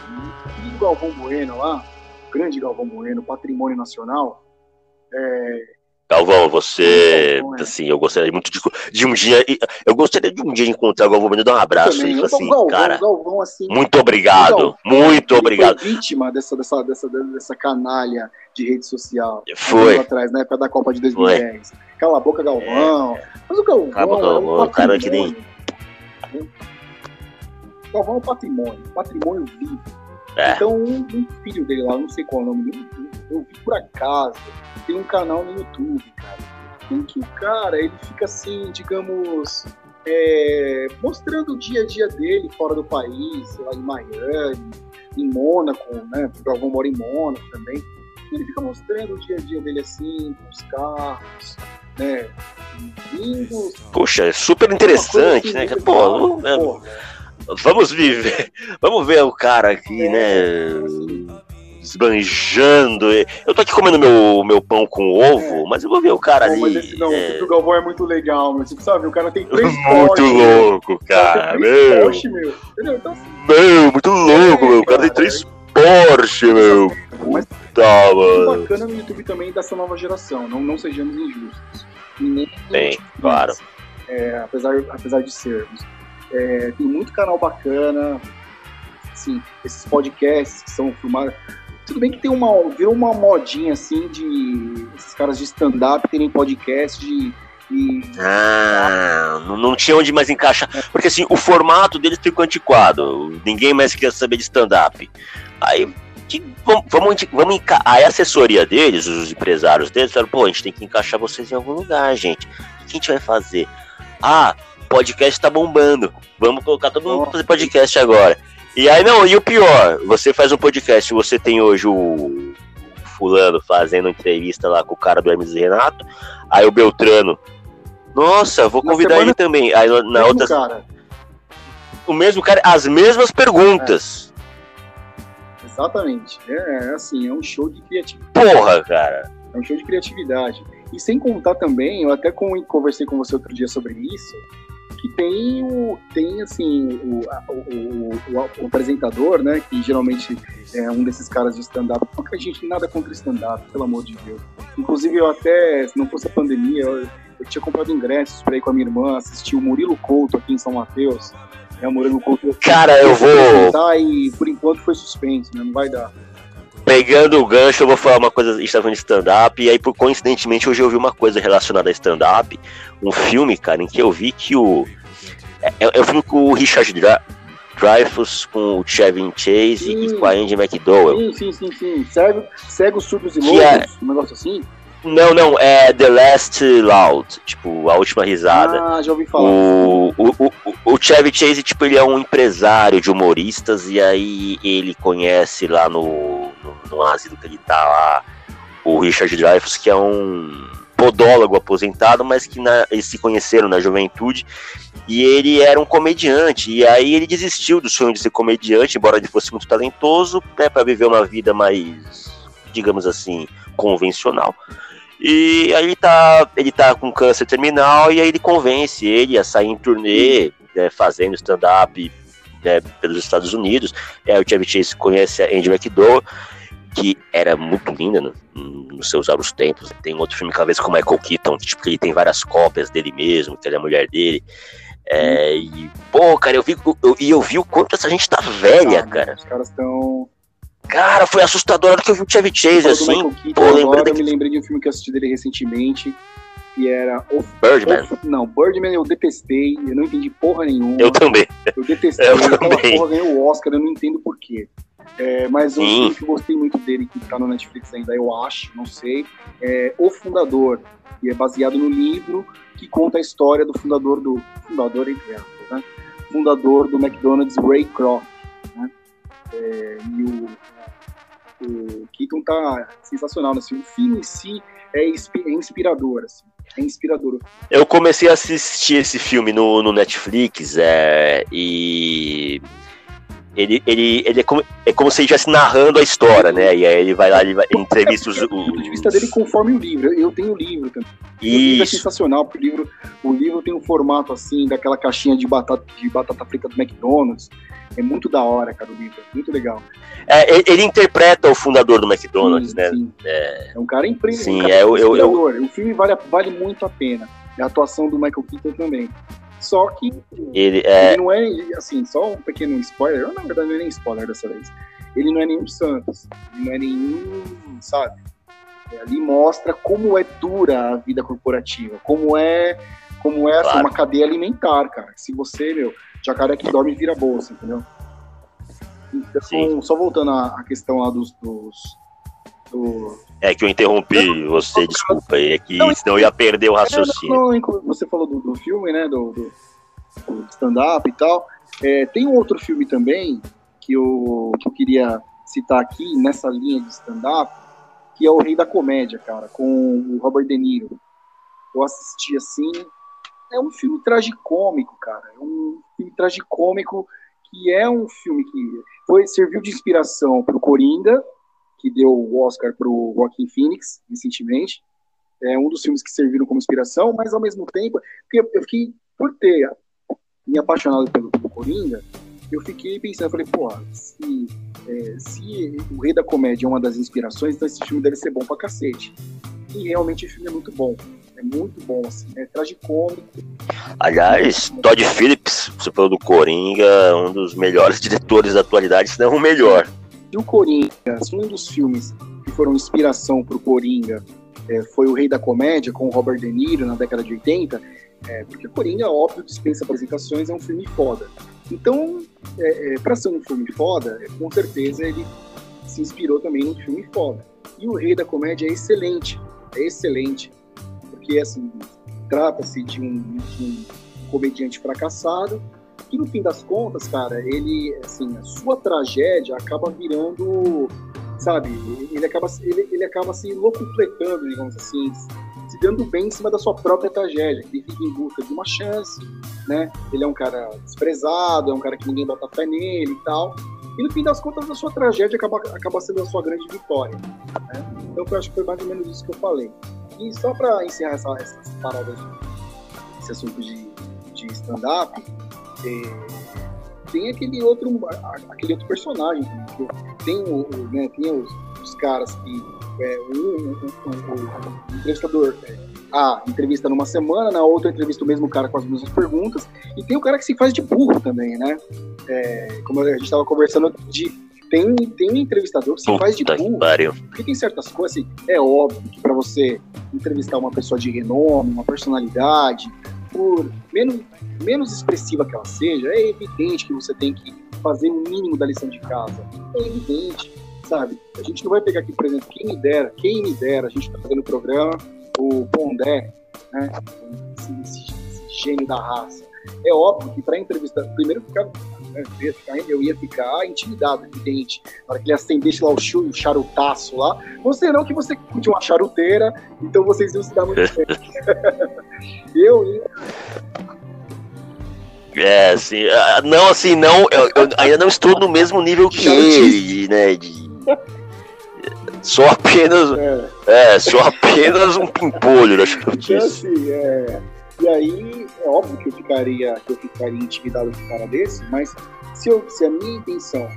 o Galvão Bueno lá, grande Galvão Bueno, Patrimônio Nacional. É, Galvão, você, é. assim, eu gostaria muito de, de, um dia, eu gostaria de um dia encontrar o Galvão e dar um abraço e assim, Galvão, cara, Galvão, assim, muito obrigado, muito obrigado. Foi vítima dessa, dessa, dessa, dessa canalha de rede social. Foi. Atrás, na época da Copa de 2010. Foi. Cala a boca, Galvão. É. Mas o Galvão, Cala a boca, Galvão, é um cara que nem... Galvão é um patrimônio, patrimônio vivo. É. Então, um, um, filho dele lá, não sei qual é o nome dele, eu vi por acaso, tem um canal no YouTube, cara, em que o cara, ele fica assim, digamos, é, mostrando o dia a dia dele fora do país, lá em Miami, em Mônaco, né? O Galvão mora em Mônaco também. Ele fica mostrando o dia a dia dele assim, com os carros, né? Lindos. Puxa, é super interessante, assim, né? Pô, Pô, vamos viver, vamos ver o cara aqui, né? Esbanjando. Eu tô aqui comendo meu, meu pão com ovo, mas eu vou ver o cara ali. Mas esse, não, é... o Galvão é muito legal, meu. Tipo, sabe, o cara tem três Muito louco, cara. Meu. Porsche, meu. Então, assim, meu, muito louco, é, meu. O cara, tem três Porsche, meu. Mas tá, mano. bacana no YouTube também dessa nova geração. Não, não sejamos injustos. Nem, tem, claro. É, apesar, apesar de sermos. É, tem muito canal bacana. Assim, esses podcasts que são filmados tudo bem que tem uma, virou uma modinha assim de esses caras de stand-up terem podcast de. Ah, não, tinha onde mais encaixar. Porque assim, o formato deles ficou antiquado. Ninguém mais quer saber de stand-up. Aí vamos, vamos, vamos Aí a assessoria deles, os empresários deles, falaram, pô, a gente tem que encaixar vocês em algum lugar, gente. O que a gente vai fazer? Ah, podcast tá bombando. Vamos colocar todo mundo pra fazer podcast agora. E aí, não, e o pior, você faz um podcast, você tem hoje o fulano fazendo entrevista lá com o cara do Hermes Renato, aí o Beltrano, nossa, vou convidar ele também. Aí na outra. Cara. O mesmo cara, as mesmas perguntas. É. Exatamente. É, é assim, é um show de criatividade. Porra, cara. É um show de criatividade. E sem contar também, eu até conversei com você outro dia sobre isso, que tem o tem assim o, o, o, o, apresentador, né, que geralmente é um desses caras de stand-up. Não que a gente nada contra stand-up, pelo amor de Deus. Inclusive eu até, se não fosse a pandemia, eu, eu tinha comprado ingressos para ir com a minha irmã assistir o Murilo Couto aqui em São Mateus. É, o Murilo Couto. Cara, eu vou. E por enquanto foi suspenso, né? Não vai dar. Pegando o gancho, eu vou falar uma coisa. A gente tá falando de stand-up, e aí, por coincidentemente, hoje eu ouvi uma coisa relacionada a stand-up. Um filme, cara, em que eu vi que o. É, é um filme com o Richard Dra Dreyfuss, com o Chevy Chase sim. e com a Andy McDowell. Sim, sim, sim, sim. Cego, cegos, surdos e loucos, é... um negócio assim. Não, não, é The Last Loud, tipo, a última risada. Ah, já ouvi falar. O, o, o, o Chevy Chase, tipo, ele é um empresário de humoristas, e aí ele conhece lá no, no, asilo que ele tá lá, o Richard Dreyfuss, que é um podólogo aposentado, mas que na, eles se conheceram na juventude, e ele era um comediante, e aí ele desistiu do sonho de ser comediante, embora ele fosse muito talentoso, né, para viver uma vida mais, digamos assim, convencional. E aí ele tá, ele tá com câncer terminal e aí ele convence ele a sair em turnê, né, fazendo stand-up né, pelos Estados Unidos. É, o Chevy Chase conhece a Andy McDowell, que era muito linda no, nos seus aros tempos. Tem outro filme, cada vez com o Michael Keaton, que tipo, ele tem várias cópias dele mesmo, que ele é a mulher dele. É, e, pô, cara, eu vi, eu, eu vi o quanto essa gente tá velha, ah, cara. Os caras estão Cara, foi assustador hora que eu vi o Chevy Chase, assim. Keaton, pô, lembrando Eu me lembrei de um filme que eu assisti dele recentemente, que era... O, Birdman. O, não, Birdman eu detestei, eu não entendi porra nenhuma. Eu também. Eu detestei, eu também. porra ganhou o Oscar, eu não entendo porquê. É, mas um filme que eu gostei muito dele, que tá no Netflix ainda, eu acho, não sei, é O Fundador, que é baseado no livro que conta a história do fundador do... Fundador, entre aspas, né? Fundador do McDonald's, Ray Kroc. Né? É, e o o Keaton tá sensacional, assim, o filme em si é, é inspirador, assim, é inspirador. Eu comecei a assistir esse filme no, no Netflix é, e ele, ele, ele é, como, é como se ele estivesse narrando a história, né? E aí ele vai lá, ele vai, entrevista os. O ponto de vista dele conforme o livro. Eu tenho o livro também. Isso. O livro é sensacional, porque o livro, o livro tem um formato assim, daquela caixinha de batata, de batata frita do McDonald's. É muito da hora, cara, o livro. Muito legal. É, ele interpreta o fundador do McDonald's, sim, né? Sim. É... é um cara incrível. Sim, um cara é, eu, eu, eu, O filme vale, vale muito a pena. A atuação do Michael Keaton também. Só que ele, é... ele não é, assim, só um pequeno spoiler, na verdade não é nem spoiler dessa vez. Ele não é nenhum Santos, ele não é nenhum, sabe? Ali mostra como é dura a vida corporativa, como é, como é assim, claro. uma cadeia alimentar, cara. Se você, meu, jacaré que dorme vira bolsa, entendeu? Então, Sim. só voltando à questão lá dos, dos, É que eu interrompi não, você, não, desculpa aí, é que não, senão eu ia perder o raciocínio. Você falou do, do filme, né, do, do, do stand-up e tal. É, tem um outro filme também que eu, que eu queria citar aqui, nessa linha de stand-up, que é O Rei da Comédia, cara, com o Robert De Niro. Eu assisti assim, é um filme tragicômico, cara, é um filme tragicômico que é um filme que foi serviu de inspiração para o Coringa, que deu o Oscar para o Joaquin Phoenix recentemente. É um dos filmes que serviram como inspiração, mas ao mesmo tempo, porque eu fiquei por ter me apaixonado pelo, pelo Coringa, eu fiquei pensando, falei, pô, se, é, se o Rei da Comédia é uma das inspirações, então esse filme deve ser bom pra cacete. E realmente o filme é muito bom. É muito bom, assim, é tragicômico. Aliás, Todd Phillips, você falou do Coringa, um dos melhores diretores da atualidade, se não o melhor. E o Coringa, um dos filmes que foram inspiração para o Coringa é, foi O Rei da Comédia, com o Robert De Niro, na década de 80, é, porque Coringa, óbvio, dispensa apresentações, é um filme foda. Então, é, é para ser um filme foda, é, com certeza ele se inspirou também num filme foda. E O Rei da Comédia é excelente, é excelente porque assim trata-se de um, de um comediante fracassado que no fim das contas, cara, ele assim a sua tragédia acaba virando, sabe, ele acaba ele, ele acaba se locupletando, digamos assim, se dando bem em cima da sua própria tragédia, ele fica em busca de uma chance, né? Ele é um cara desprezado, é um cara que ninguém bota fé nele e tal. E no fim das contas, a sua tragédia acaba, acaba sendo a sua grande vitória. Né? Então, eu acho que foi mais ou menos isso que eu falei. E só para encerrar essa, essas paradas, esse assunto de, de stand-up, é, tem aquele outro, aquele outro personagem. Tem, o, né, tem os, os caras que. É, um, um, um, um entrevistador é, a entrevista numa semana, na outra entrevista o mesmo cara com as mesmas perguntas, e tem o cara que se faz de burro também, né? É, como a gente estava conversando de tem, tem um entrevistador que se faz de burro. Porque tem certas coisas, assim, é óbvio que para você entrevistar uma pessoa de renome, uma personalidade, por menos, menos expressiva que ela seja, é evidente que você tem que fazer o um mínimo da lição de casa. É evidente, sabe? A gente não vai pegar aqui, por exemplo, quem me dera, quem me dera, a gente tá fazendo o programa, o Pondé, né? Esse, esse, esse gênio da raça. É óbvio que para entrevistar, primeiro eu ia ficar intimidado, evidente. Na hora que ele acendesse lá o, o charutaço lá, você não que você curte uma charuteira, então vocês iam se dar muito bem. eu ia. É, assim, ah, não, assim, não, eu, eu, ainda não estou no mesmo nível que ele, né, de, sou apenas, é. é, sou apenas um pimpolho da charutice. Então, assim, é, e aí, é óbvio que eu ficaria, que eu ficaria intimidado com um cara desse, mas se, eu, se a minha intenção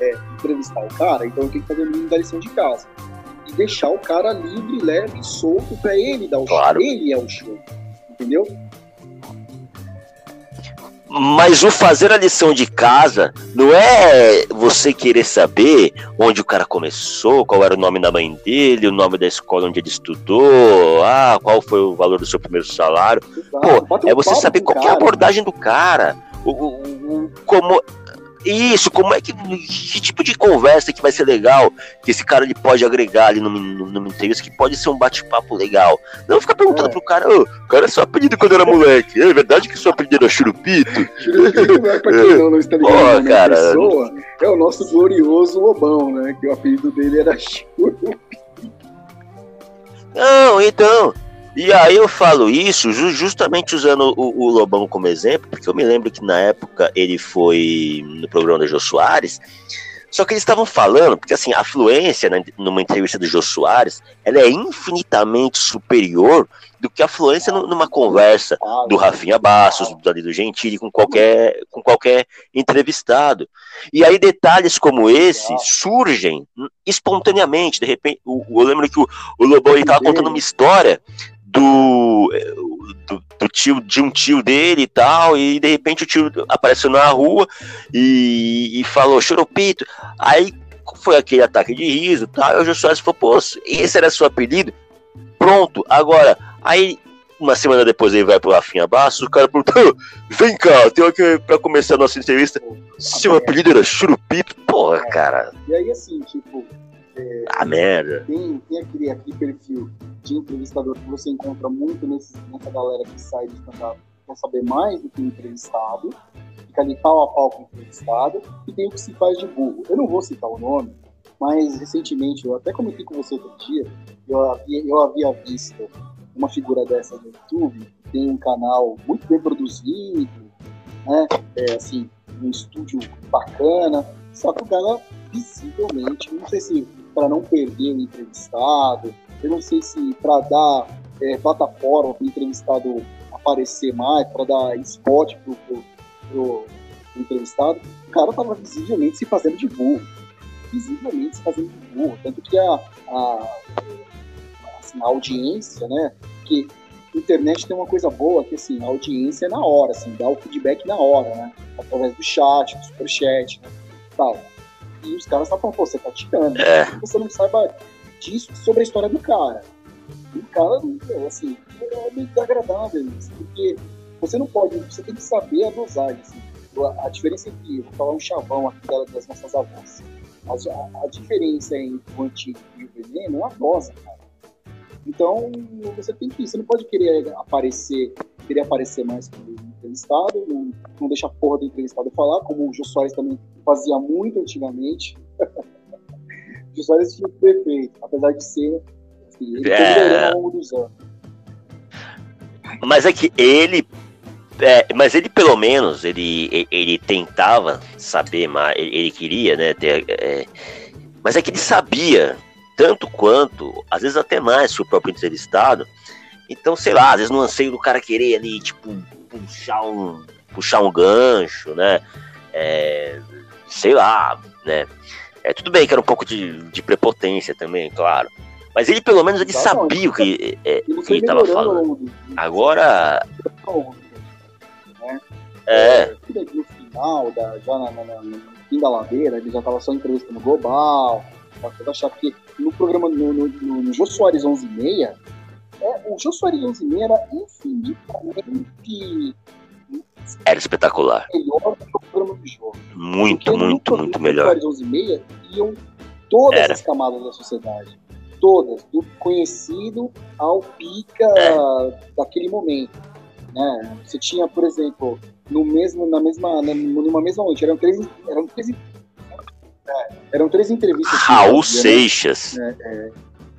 é entrevistar o cara, então eu tenho que fazer o mínimo da lição de casa. E deixar o cara livre, leve e solto para ele dar o claro. show. Ele é o show. Entendeu? Mas o fazer a lição de casa não é você querer saber onde o cara começou, qual era o nome da mãe dele, o nome da escola onde ele estudou, ah, qual foi o valor do seu primeiro salário. Pô, é você saber qual é a abordagem do cara, o, o, o, como isso, como é que. Que tipo de conversa que vai ser legal? Que esse cara ele pode agregar ali numa, numa entrevista, que pode ser um bate-papo legal. Não ficar perguntando é. pro cara, ô, oh, cara, é só apelido quando era moleque. É verdade que seu apelido era Churupito? Churupito, né? Pra quem não, não está ligado oh, cara. Pessoa, é o nosso glorioso Lobão, né? Que o apelido dele era Churupito. Não, então. E aí eu falo isso justamente usando o, o, Lobão como exemplo, porque eu me lembro que na época ele foi no programa do Jô Soares, só que eles estavam falando, porque assim, a fluência né, numa entrevista do Jô Soares, ela é infinitamente superior do que a fluência numa conversa do Rafinha Bastos, do Danilo Gentili, com qualquer, com qualquer entrevistado. E aí detalhes como esse surgem espontaneamente, de repente, eu lembro que o, o Lobão estava contando uma história do, do, do, tio de um tio dele e tal, e de repente o tio apareceu na rua e, e falou choropito. Aí foi aquele ataque de riso, tal, e o Jô Soares falou, pô, esse era seu apelido? Pronto, agora, aí uma semana depois ele vai pro Rafinha Bastos, o cara perguntou, vem cá, tenho aqui pra começar a nossa entrevista, seu apelido era Churupito? Porra, cara. E aí assim, tipo, ah, merda. Tem, tem aquele, aquele perfil de entrevistador que você encontra muito nesse, nessa galera que sai de stand quer saber mais do que o entrevistado, fica ali pau a pau com o entrevistado, e tem o que se faz de burro. Eu não vou citar o nome, mas recentemente, eu até comentei com você outro dia, eu havia, eu havia visto uma figura dessa no YouTube, tem um canal muito bem produzido, né? É, assim, um estúdio bacana, só que o cara visivelmente, não sei se para não perder o entrevistado. Eu não sei se para dar é, plataforma para o entrevistado aparecer mais, para dar spot para o entrevistado. O cara estava visivelmente se fazendo de burro. Visivelmente se fazendo de burro. Tanto que a, a, assim, a audiência, né? Que internet tem uma coisa boa que assim, a audiência é na hora, assim, dá o feedback na hora, né? Através do chat, do superchat, né? Tal. E os caras estavam falando, pô, você tá tirando. É. Você não saiba disso sobre a história do cara. E o cara, assim, é meio desagradável isso, porque você não pode, você tem que saber a dosagem. Assim. A, a diferença entre, vou falar um chavão aqui das nossas avós. A, a, diferença entre o antigo e o veneno é a dose, cara. Então, você tem que, você não pode querer aparecer, querer aparecer mais que o entrevistado, não, não deixa a porra do entrevistado falar, como o Jô Soares também fazia muito antigamente. o Jô Soares tinha defeito, apesar de ser, assim, ele é... ao longo dos anos. Mas é que ele é, mas ele pelo menos ele, ele tentava saber mais, ele, ele queria, né? Ter, é, mas é que ele sabia tanto quanto, às vezes até mais que o próprio entrevistado. Então, sei lá, às vezes no anseio do cara querer ali, tipo, puxar um, puxar um gancho, né? É, sei lá, né? É, tudo bem que era um pouco de, de prepotência também, claro. Mas ele pelo menos ele tá sabia o que, é, ele, que ele estava falando. Agora. Né? É. é. No final, da, já na, na, na fim da ladeira, ele já tava só entrevistando global, pra achar que no programa, no, no, no, no Jô Soares 11 e meia, é, o Jô Soares 11 e meia era infinitamente era espetacular. melhor do que o programa do jogo. Muito, Porque muito, no- muito no melhor. Soares 11 e meia iam todas Era. as camadas da sociedade. Todas, do conhecido ao pica É. daquele momento. Né? Você tinha, por exemplo, no mesmo, na mesma, numa mesma noite, eram três, eram três, é, eram três entrevistas. Raul né? Seixas.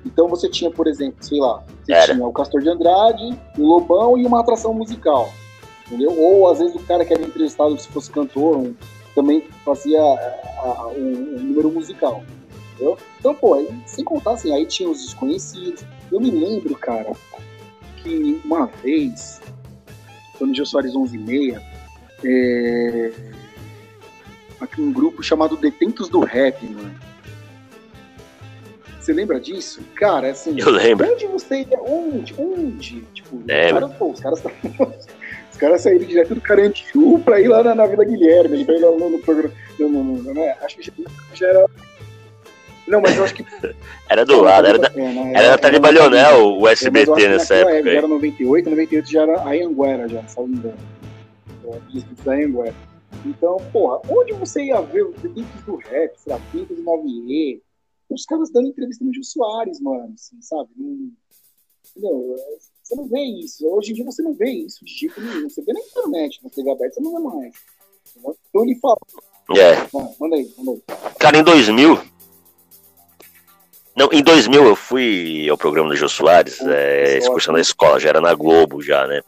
Então você tinha, por exemplo, sei lá, você Era. tinha o Castor de Andrade, o Lobão e uma atração musical. Entendeu? Ou às vezes o cara que era entrevistado, se fosse cantor, um- também fazia a- a- o, o número musical. Entendeu? Então, pô, aí, sem contar assim, aí tinha os desconhecidos. Eu me lembro, cara, que uma vez, quando o Jô Soares 11 e meia, é... aqui um grupo chamado Detentos do Rap, mano. Você lembra disso? Cara, assim. Eu lembro. Onde você ia? Onde? Onde? Tipo, Lembro. cara, pô, os caras Os caras saíram direto do Carandiru pra ir lá na, na Vila Guilherme, pra ir lá no, programa. No, no, no, né? Acho que já, já era. Não, mas eu acho que. Era do lado, era da, É, né? era da Tele Balionel, o É, SBT nessa época. Aí. era 98, 98 já era a Anguera, já, não me engano. É, da Anguera. Então, porra, onde você ia ver os Detentos do Rap, sei lá, Pintos e 9E, os caras dando entrevista no Gil Soares, mano, assim, sabe? Não, entendeu? Você não vê isso. Hoje em dia você não vê isso de jeito nenhum. Você vê na internet, na TV aberta, você não vê mais. Então ele fala, É. manda aí, manda aí. Cara, em 2000. Não, em 2000 eu fui ao programa do Jô Soares, Putz, é, excursão da escola, já era na Globo já, né?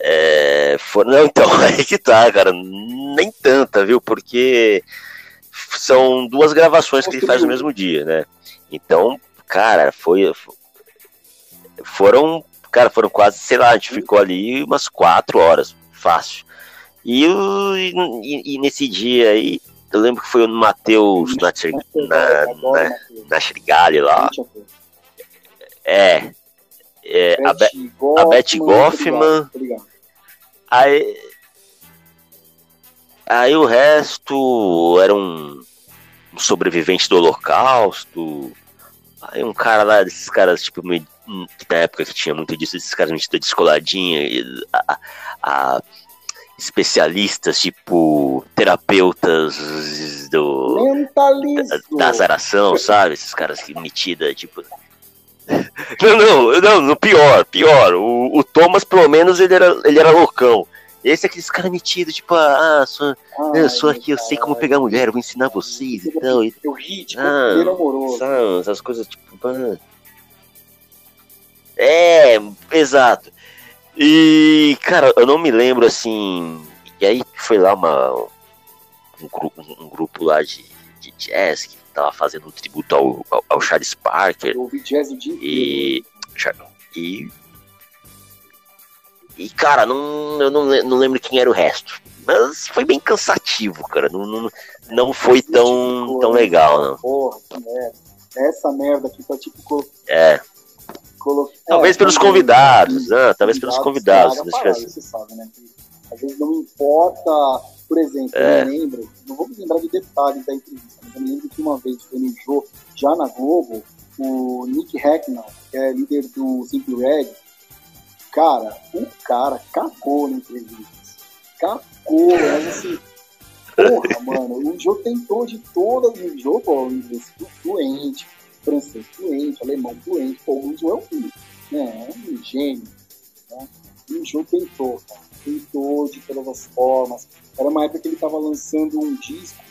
É, for- não, então, aí que tá, cara, nem tanta, viu? Porque são duas gravações que ele faz no mesmo dia, né? Então, cara, foi. Foram, cara, foram quase, sei lá, a gente ficou ali umas quatro horas, fácil. E, e- e nesse dia aí, eu lembro que foi o Matheus na, na, na Schrigali lá. É. é a Be- Beth a Beth Goffman, aí, aí o resto era um, um sobrevivente do Holocausto. Aí um cara lá, desses caras, tipo, meio- que na época que tinha muito disso, esses caras meio descoladinha, e a, a- especialistas, tipo, terapeutas do, Mentalizo. da azaração, sabe? Esses caras que metida, tipo. Não, não, não, pior, pior. O, o Thomas, pelo menos, ele era, ele era loucão. Esse é aqueles caras metidos, tipo, ah, sou, Ai, eu sou aqui, eu sei como pegar mulher, eu vou ensinar vocês e tal. E, Eu ri, tipo, Ah, ah, amoroso. sabe, essas coisas, tipo. ah. É, exato. E, cara, eu não me lembro assim. E aí foi lá uma, um, grupo, um grupo lá de, de jazz que tava fazendo um tributo ao, ao, ao Charles Parker. Eu ouvi jazz o dia inteiro. E. E. E, cara, não, eu não, não lembro quem era o resto. Mas foi bem cansativo, cara. Não, não, não foi Esse tipo tão, tão legal, não. Porra, que merda. Essa merda aqui foi tipo. É. colo- Talvez é, pelos convidados, né? Talvez pelos convidados. estraga se a parada, Você sabe, né? Que às vezes não importa. Por exemplo, É. eu me lembro, não vou me lembrar de detalhes da entrevista, mas eu me lembro que uma vez foi no jogo, já na Globo, o Nick Hacknell, que é líder do Simply Red, cara, o cara cagou na entrevista. Cagou, mas assim, porra, mano, o Jô tentou de todas, o Jô, pô, inglês fluente, francês fluente, alemão fluente, pô, o Jô é um, né, é um gênio, né? E o Jô tentou, cara, tentou de todas as formas. Era uma época que ele tava lançando um disco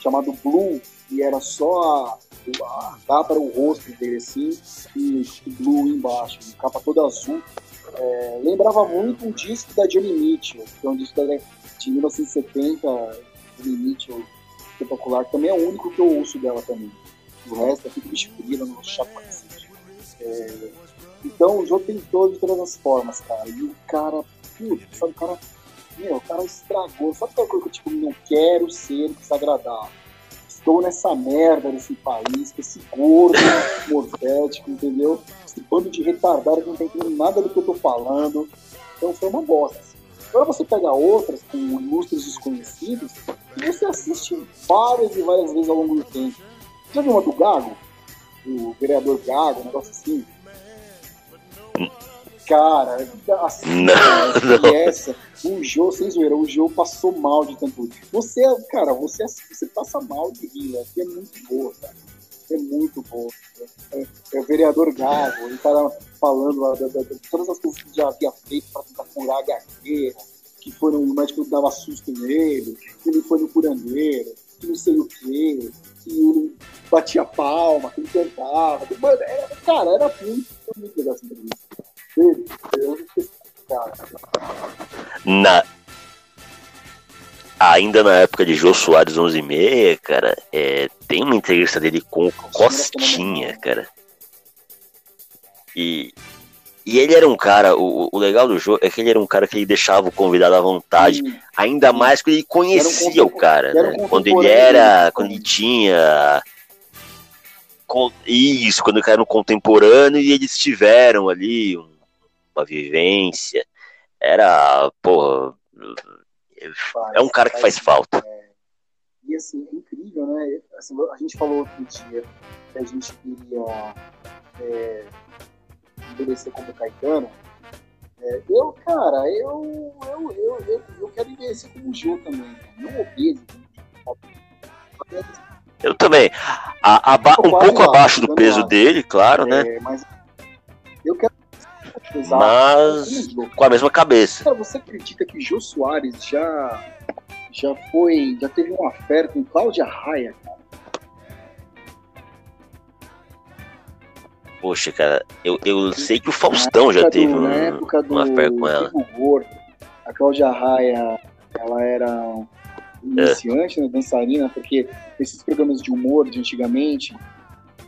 chamado Blue, e era só a, a capa, era o rosto dele assim, e Blue embaixo, capa toda azul. É, lembrava muito um disco da Johnny Mitchell, que é um disco de 1970, Johnny Mitchell, espetacular, também é o único que eu ouço dela também. O resto é tudo bicho pra cacete. É, então o jogo tentou de todas as formas, cara. E o cara, putz, sabe, o cara, meu, o cara estragou. Sabe aquela coisa que eu, tipo, não quero ser desagradável? Estou nessa merda desse país, com esse gordo morfético, entendeu? Esse bando de retardado que não tá entendendo nada do que eu tô falando. Então foi uma bosta. assim. Agora você pega outras com ilustres desconhecidos e você assiste várias e várias vezes ao longo do tempo. Já viu uma do Gago? O vereador Gago, um negócio assim? Cara, assim, Não, não. essa, o Jô, sem zoeira, o Jô passou mal de tanto. Você, cara, você, você passa mal de rir, né? é muito boa, cara. É muito boa. É, é o vereador Gago, ele tá falando lá da- da- da- todas as coisas que já havia feito pra tentar curar a gagueira, que foram, o médico dava susto nele, que ele foi no curandeiro, que não sei o quê, que ele batia palma, que ele cantava. Mano, era, cara, era muito, muito legal essa entrevista. Cara. Na... Ainda na época de Jô Soares 11 e meia, cara, é, tem uma entrevista dele com o Costinha, cara. E, e ele era um cara, o, o legal do jogo é que ele era um cara que ele deixava o convidado à vontade, E- ainda mais que ele conhecia um o cara, era um né? Quando ele era, quando ele né? tinha con- isso, quando ele era no contemporâneo e eles tiveram ali um- uma vivência, era, pô, é um cara que faz falta. E assim, é incrível, né? Assim, a gente falou outro dia que a gente queria é, envelhecer como Caetano. É, eu, cara, eu, eu, eu, eu, eu quero envelhecer como o Jô também, cara. não obeso. Eu também. A- aba- um pouco abaixo do peso dele, claro, né? É, mas eu quero. Exato, Mas com a mesma cabeça. Cara, você acredita que Jô Soares já, já foi. já teve uma fera com Cláudia Raia, cara? Poxa, cara, eu, eu sei que o Faustão já teve do- um- na época do uma fé com ela. Gordo, a Cláudia Raia, ela era iniciante, né, dançarina, porque esses programas de humor de antigamente,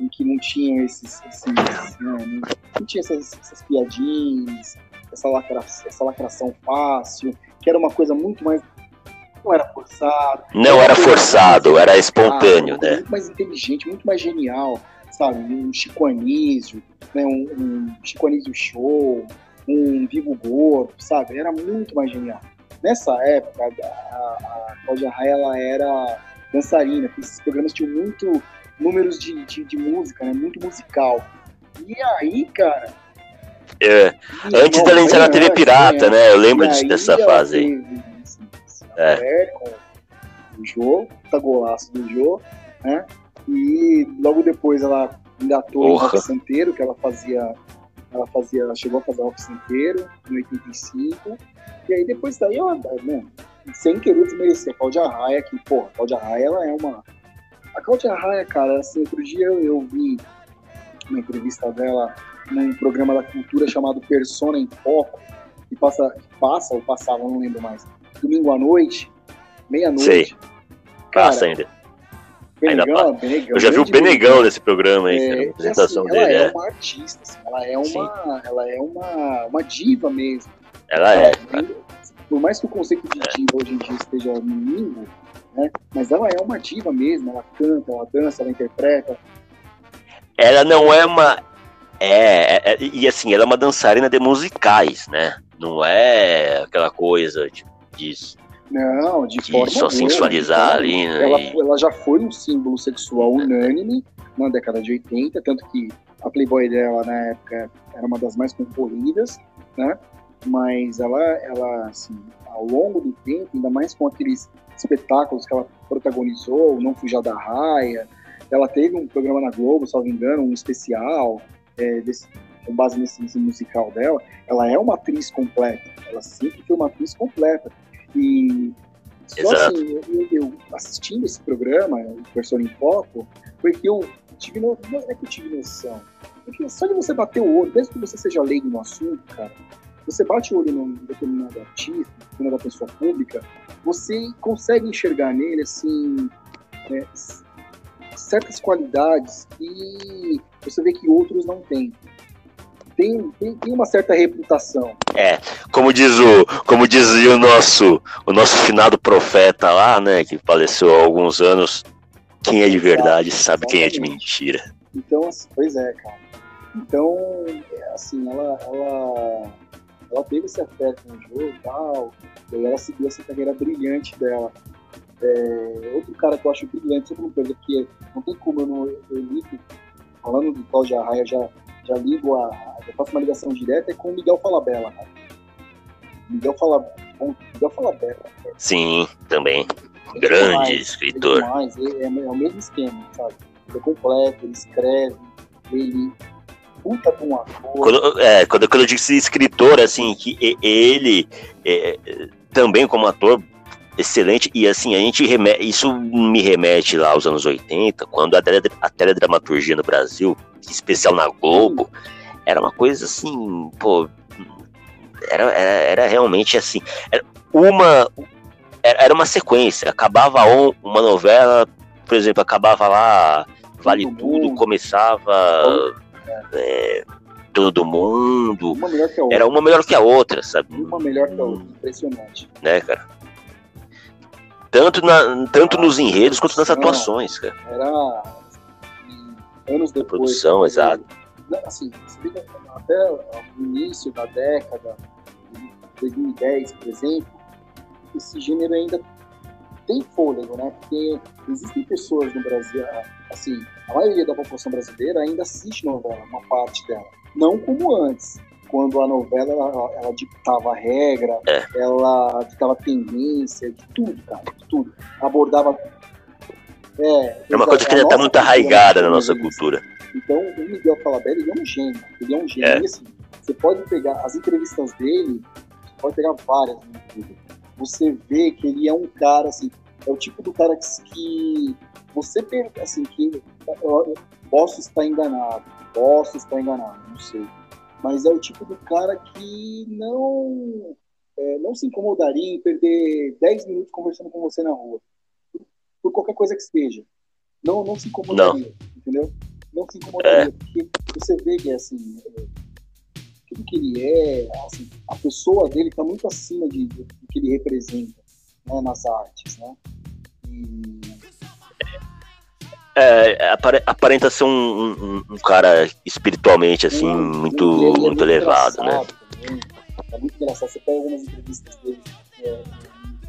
em que não tinham esses, esses né, não, tinha essas, essas piadinhas, essa, lacra, essa lacração fácil, que era uma coisa muito mais não era forçado, Não era forçado, era espontâneo, né? Muito mais inteligente, muito mais genial, sabe? Um Chico Anísio, né? um, um Chico Anísio Show, um Vivo Gordo, sabe? Era muito mais genial. Nessa época, a, a Cláudia Raia, ela era dançarina, porque esses programas tinham muito números de, de, de música, né? Muito musical. E aí, cara... É, e, antes dela entrar na TV Pirata, bem né? Eu lembro disso- dessa fase aí. teve É. o Jô, tá golaço do Jô, né? E logo depois ela engatou Porra. rock santeiro, que ela fazia, ela fazia, ela chegou a fazer rock santeiro em 85. E aí depois daí ela, né, sem querer desmerecer a Cláudia Raia, que, pô, a Cláudia Raia, ela é uma... A Cláudia Raia, cara, assim, outro dia eu, eu vi uma entrevista dela num programa da cultura chamado Persona em Foco, que passa, que passa ou passava, não lembro mais, domingo à noite, meia-noite. Cara, Passa ainda. ainda Benegão, Benegão, Eu já vi o Benegão nesse programa aí, É. A e apresentação assim, dele, ela é é. uma artista, assim, ela é uma, ela é uma, uma diva mesmo. Ela é. Ela- Por mais que o conceito de diva hoje em dia esteja no limbo, né? Mas ela é uma diva mesmo, ela canta, ela dança, ela interpreta. Ela não é uma. É, é- é- e assim, ela é uma dançarina de musicais, né? Não é aquela coisa de, de, Não, de de forma só sensualizar de ali, né? Ela, ela já foi um símbolo sexual unânime na década de 80, tanto que a Playboy dela na época era uma das mais concorridas, né? Mas ela, ela assim, ao longo do tempo, ainda mais com aqueles espetáculos que ela protagonizou, Não Fuja da Raia, ela teve um programa na Globo, se não me engano, um especial, é, desse- com base nesse, nesse musical dela. Ela é uma atriz completa, ela sempre foi uma atriz completa. E só Exato. assim, eu, eu assistindo esse programa, o Persona em Foco, foi que eu tive no, não é que eu tive noção. Porque só de você bater o olho, mesmo que você seja leigo no assunto, cara, você bate o olho num determinado artista, determinada pessoa pública, você consegue enxergar nele, assim, é, certas qualidades que você vê que outros não têm. Tem, tem, tem uma certa reputação. Como diz o, como dizia o nosso, o nosso finado profeta lá, né, que faleceu há alguns anos, quem é de verdade sabe quem é de Exatamente. mentira. Então, assim, pois é, cara. Então, é, assim, ela, ela, ela teve esse afeto no jogo e tal, e aí ela seguiu essa carreira brilhante dela. É, outro cara que eu acho brilhante, sempre uma coisa que não tem como eu não eu ligo, falando do Cláudio Arraia, já, já ligo a. Já faço uma ligação direta é com o Miguel Falabella, né? Miguel Fala, Miguel Falabella. Sim, também. Grande demais, escritor. Demais, é, é, é, o mesmo esquema, sabe? Ele é completo, ele escreve, ele puta ator. Quando, é, quando, quando eu digo escritor, assim, que ele é, também como ator excelente e assim a gente remete, isso me remete lá aos anos 80 quando a, a teledramaturgia no Brasil especial na Globo era uma coisa assim pô era, era, era realmente assim era uma era uma sequência acabava uma novela por exemplo acabava lá vale tudo começava é, todo mundo uma era uma melhor que a outra sabe uma melhor que a outra impressionante né cara tanto, na, tanto nos enredos quanto nas atuações, cara. Era anos depois. Produção, né, exato. Assim, até o início da década, 2010, por exemplo, esse gênero ainda tem fôlego, né? Porque existem pessoas no Brasil, assim, a maioria da população brasileira ainda assiste novela, uma parte dela. Não como antes, quando a novela ela, ela ditava a regra, é. ela ditava tendência, de tudo, cara, de tudo. Abordava. É, é uma coisa que já está muito arraigada na nossa cultura. Então, o Miguel Falabella, ele é um gênio. Ele é um gênio. É. E, assim, você pode pegar as entrevistas dele, você pode pegar várias no YouTube. Você vê que ele é um cara, assim, é o tipo do cara que, que você, assim, que eu, posso estar enganado, posso estar enganado, não sei mas é o tipo do cara que não é, não se incomodaria em perder 10 minutos conversando com você na rua, por qualquer coisa que seja. Não, não se incomodaria, não. entendeu? Não se incomodaria, é. porque você vê que assim, é, tudo que ele é, assim, a pessoa dele está muito acima de, do que ele representa né, nas artes, né? E é, aparenta ser um, um, um, cara espiritualmente, assim, muito, é muito, muito elevado, né? Também. É muito engraçado. Você pega algumas entrevistas dele é,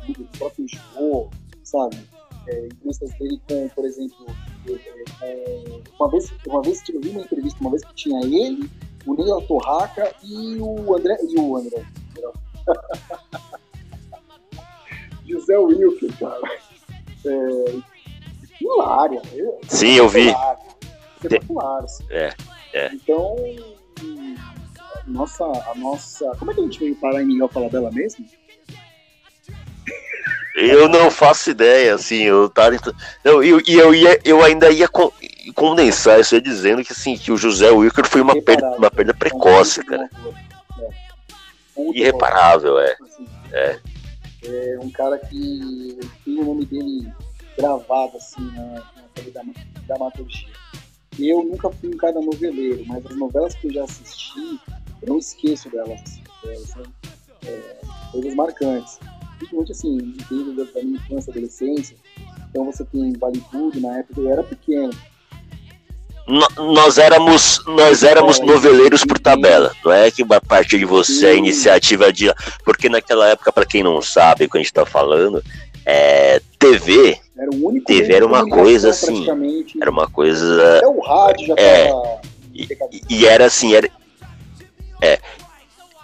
do próprio Jô, sabe? É, entrevistas dele com, por exemplo, é, é, uma vez, uma vez eu vi uma entrevista, uma vez que tinha ele, o Neil Torraca e o André. E o André. José Wilker, cara. É, hilária. Sim, eu vi. Espetacular. Assim. É, é. Então, nossa, a nossa. Como é que a gente veio parar em Miguel Falabella mesmo? Eu não faço ideia, assim, eu tava. Não, eu, eu, ia, eu ainda ia condensar isso dizendo que assim, que o José Wilker foi uma perda, uma perda precoce, cara. É. Irreparável, é. Assim, é. É um cara que tem o nome dele gravado assim na, na da dramaturgia. Eu nunca fui um cara noveleiro, mas as novelas que eu já assisti, eu não esqueço delas. Elas são é, coisas marcantes. Principalmente assim, desde da minha infância, adolescência. Então você tem Vale Tudo, na época eu era pequeno. Nós éramos nós éramos noveleiros por tabela, não é que a partir de você a iniciativa de porque naquela época para quem não sabe o que a gente está falando, é, TV era o único TV era uma coisa assim. Era uma coisa. Até o rádio já é, e, e, era assim, era. É.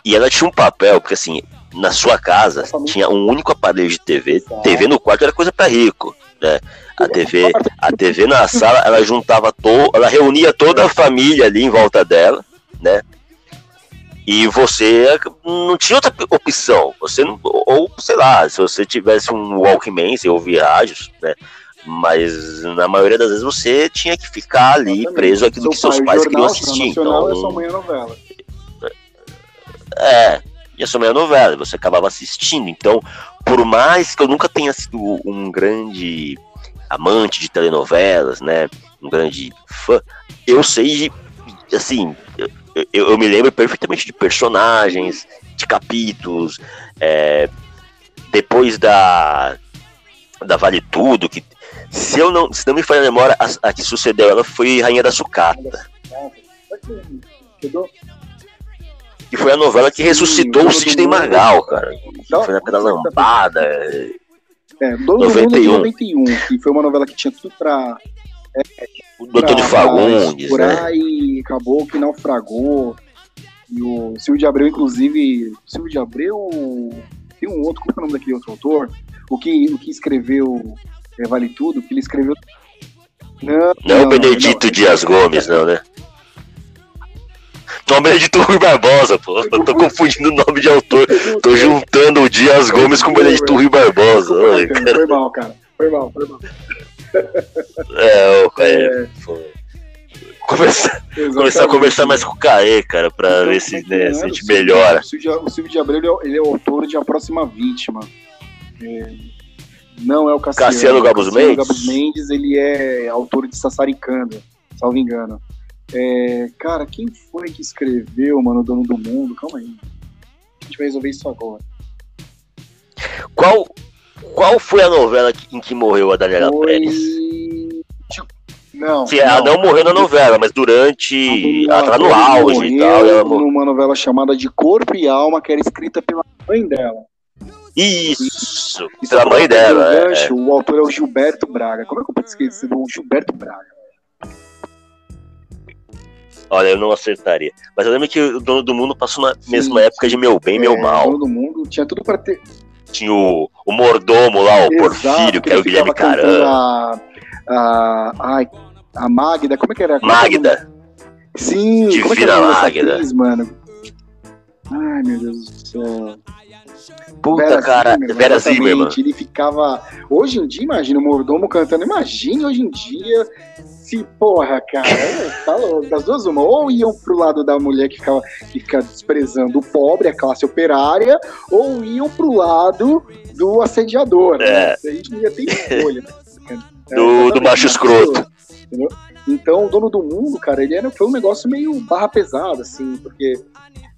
E ela tinha um papel, porque assim, na sua casa tinha um único aparelho de TV. TV no quarto era coisa para rico. Né? A TV, a TV na sala, ela juntava to, ela reunia toda a família ali em volta dela, né? E você não tinha outra opção. Você não, ou sei lá, se você tivesse um Walkman, você ouvia rádios, né? Mas na maioria das vezes você tinha que ficar ali Exatamente. preso aquilo que seus pais queriam assistir. Então, é sua mãe novela. É, e a sua mãe novela, você acabava assistindo. Então, por mais que eu nunca tenha sido um grande amante de telenovelas, né? Um grande fã, eu sei de, assim, eu, eu, me lembro perfeitamente de personagens, de capítulos. É, depois da, da Vale Tudo, que se eu não, se não me falha a memória, a, a que sucedeu ela foi Rainha da Sucata. E foi a novela que ressuscitou o Sidney Magal, cara. Não, Foi na da lambada. É, Dono do Mundo de 91, que foi uma novela que tinha tudo pra. O Doutor de Fagundes, né? E acabou que naufragou. E o Silvio de Abreu, inclusive. Silvio de Abreu. Tem um outro, como é o nome daquele outro autor? O que, o que escreveu é, Vale Tudo, que ele escreveu. Não, Não é o Benedito não. Dias Gomes, não, né? Não, Benedito Rui Barbosa, pô. Eu tô confundindo o nome de autor. Tô juntando o Dias Gomes com o Benedito Rui Barbosa. Ai. Foi mal, cara. Foi mal, foi mal. É, ô, é, pô. Começar, começar a conversar mais com o Caê, cara, pra Então, ver se, né, se a gente o melhora. O Silvio, o Silvio de Abreu ele é, ele é o autor de A Próxima Vítima. É, não é o Cassiano. Cassiano Gabus Mendes? Gabus Mendes, ele é autor de Sassaricanda, salvo engano. É, cara, quem foi que escreveu, mano, o Dono do Mundo? Calma aí. A gente vai resolver isso agora. Qual, qual foi a novela em que morreu a Daniela Foi... Pérez? Não, Se ela não morreu na novela, mas durante. Ela tava no auge e tal. Ela numa novela chamada De Corpo e Alma, que era escrita pela mãe dela. Isso! E Pela mãe um dela. é, gancho, O autor é o Gilberto Braga. Como é que eu posso esquecer do Gilberto Braga? Olha, eu não acertaria. Mas eu lembro que o Dono do Mundo passou na Sim, mesma época de Meu Bem, Meu É, Mal. Todo mundo tinha tudo pra ter. Tinha o, o mordomo lá, o Exato, Porfírio, que era o Guilherme Caran. A, a, ai, a Magda, como é que era? É o Magda. Sim, como é que Divina era o dessa Magda. atriz, mano? Ai, meu Deus do céu. Puta, cara. Vera exatamente. Zimmerman. Ele ficava. Hoje em dia, imagina o mordomo cantando. Imagine hoje em dia. Se, porra, cara, tá louco. Das duas, uma. Ou iam pro lado da mulher que ficava que fica desprezando o pobre, a classe operária, ou iam pro lado do assediador. Né? A gente não ia ter escolha. É, Do- do exatamente, macho escroto. entendeu? Então, o dono do mundo, cara, ele era, foi um negócio meio barra pesada, assim, porque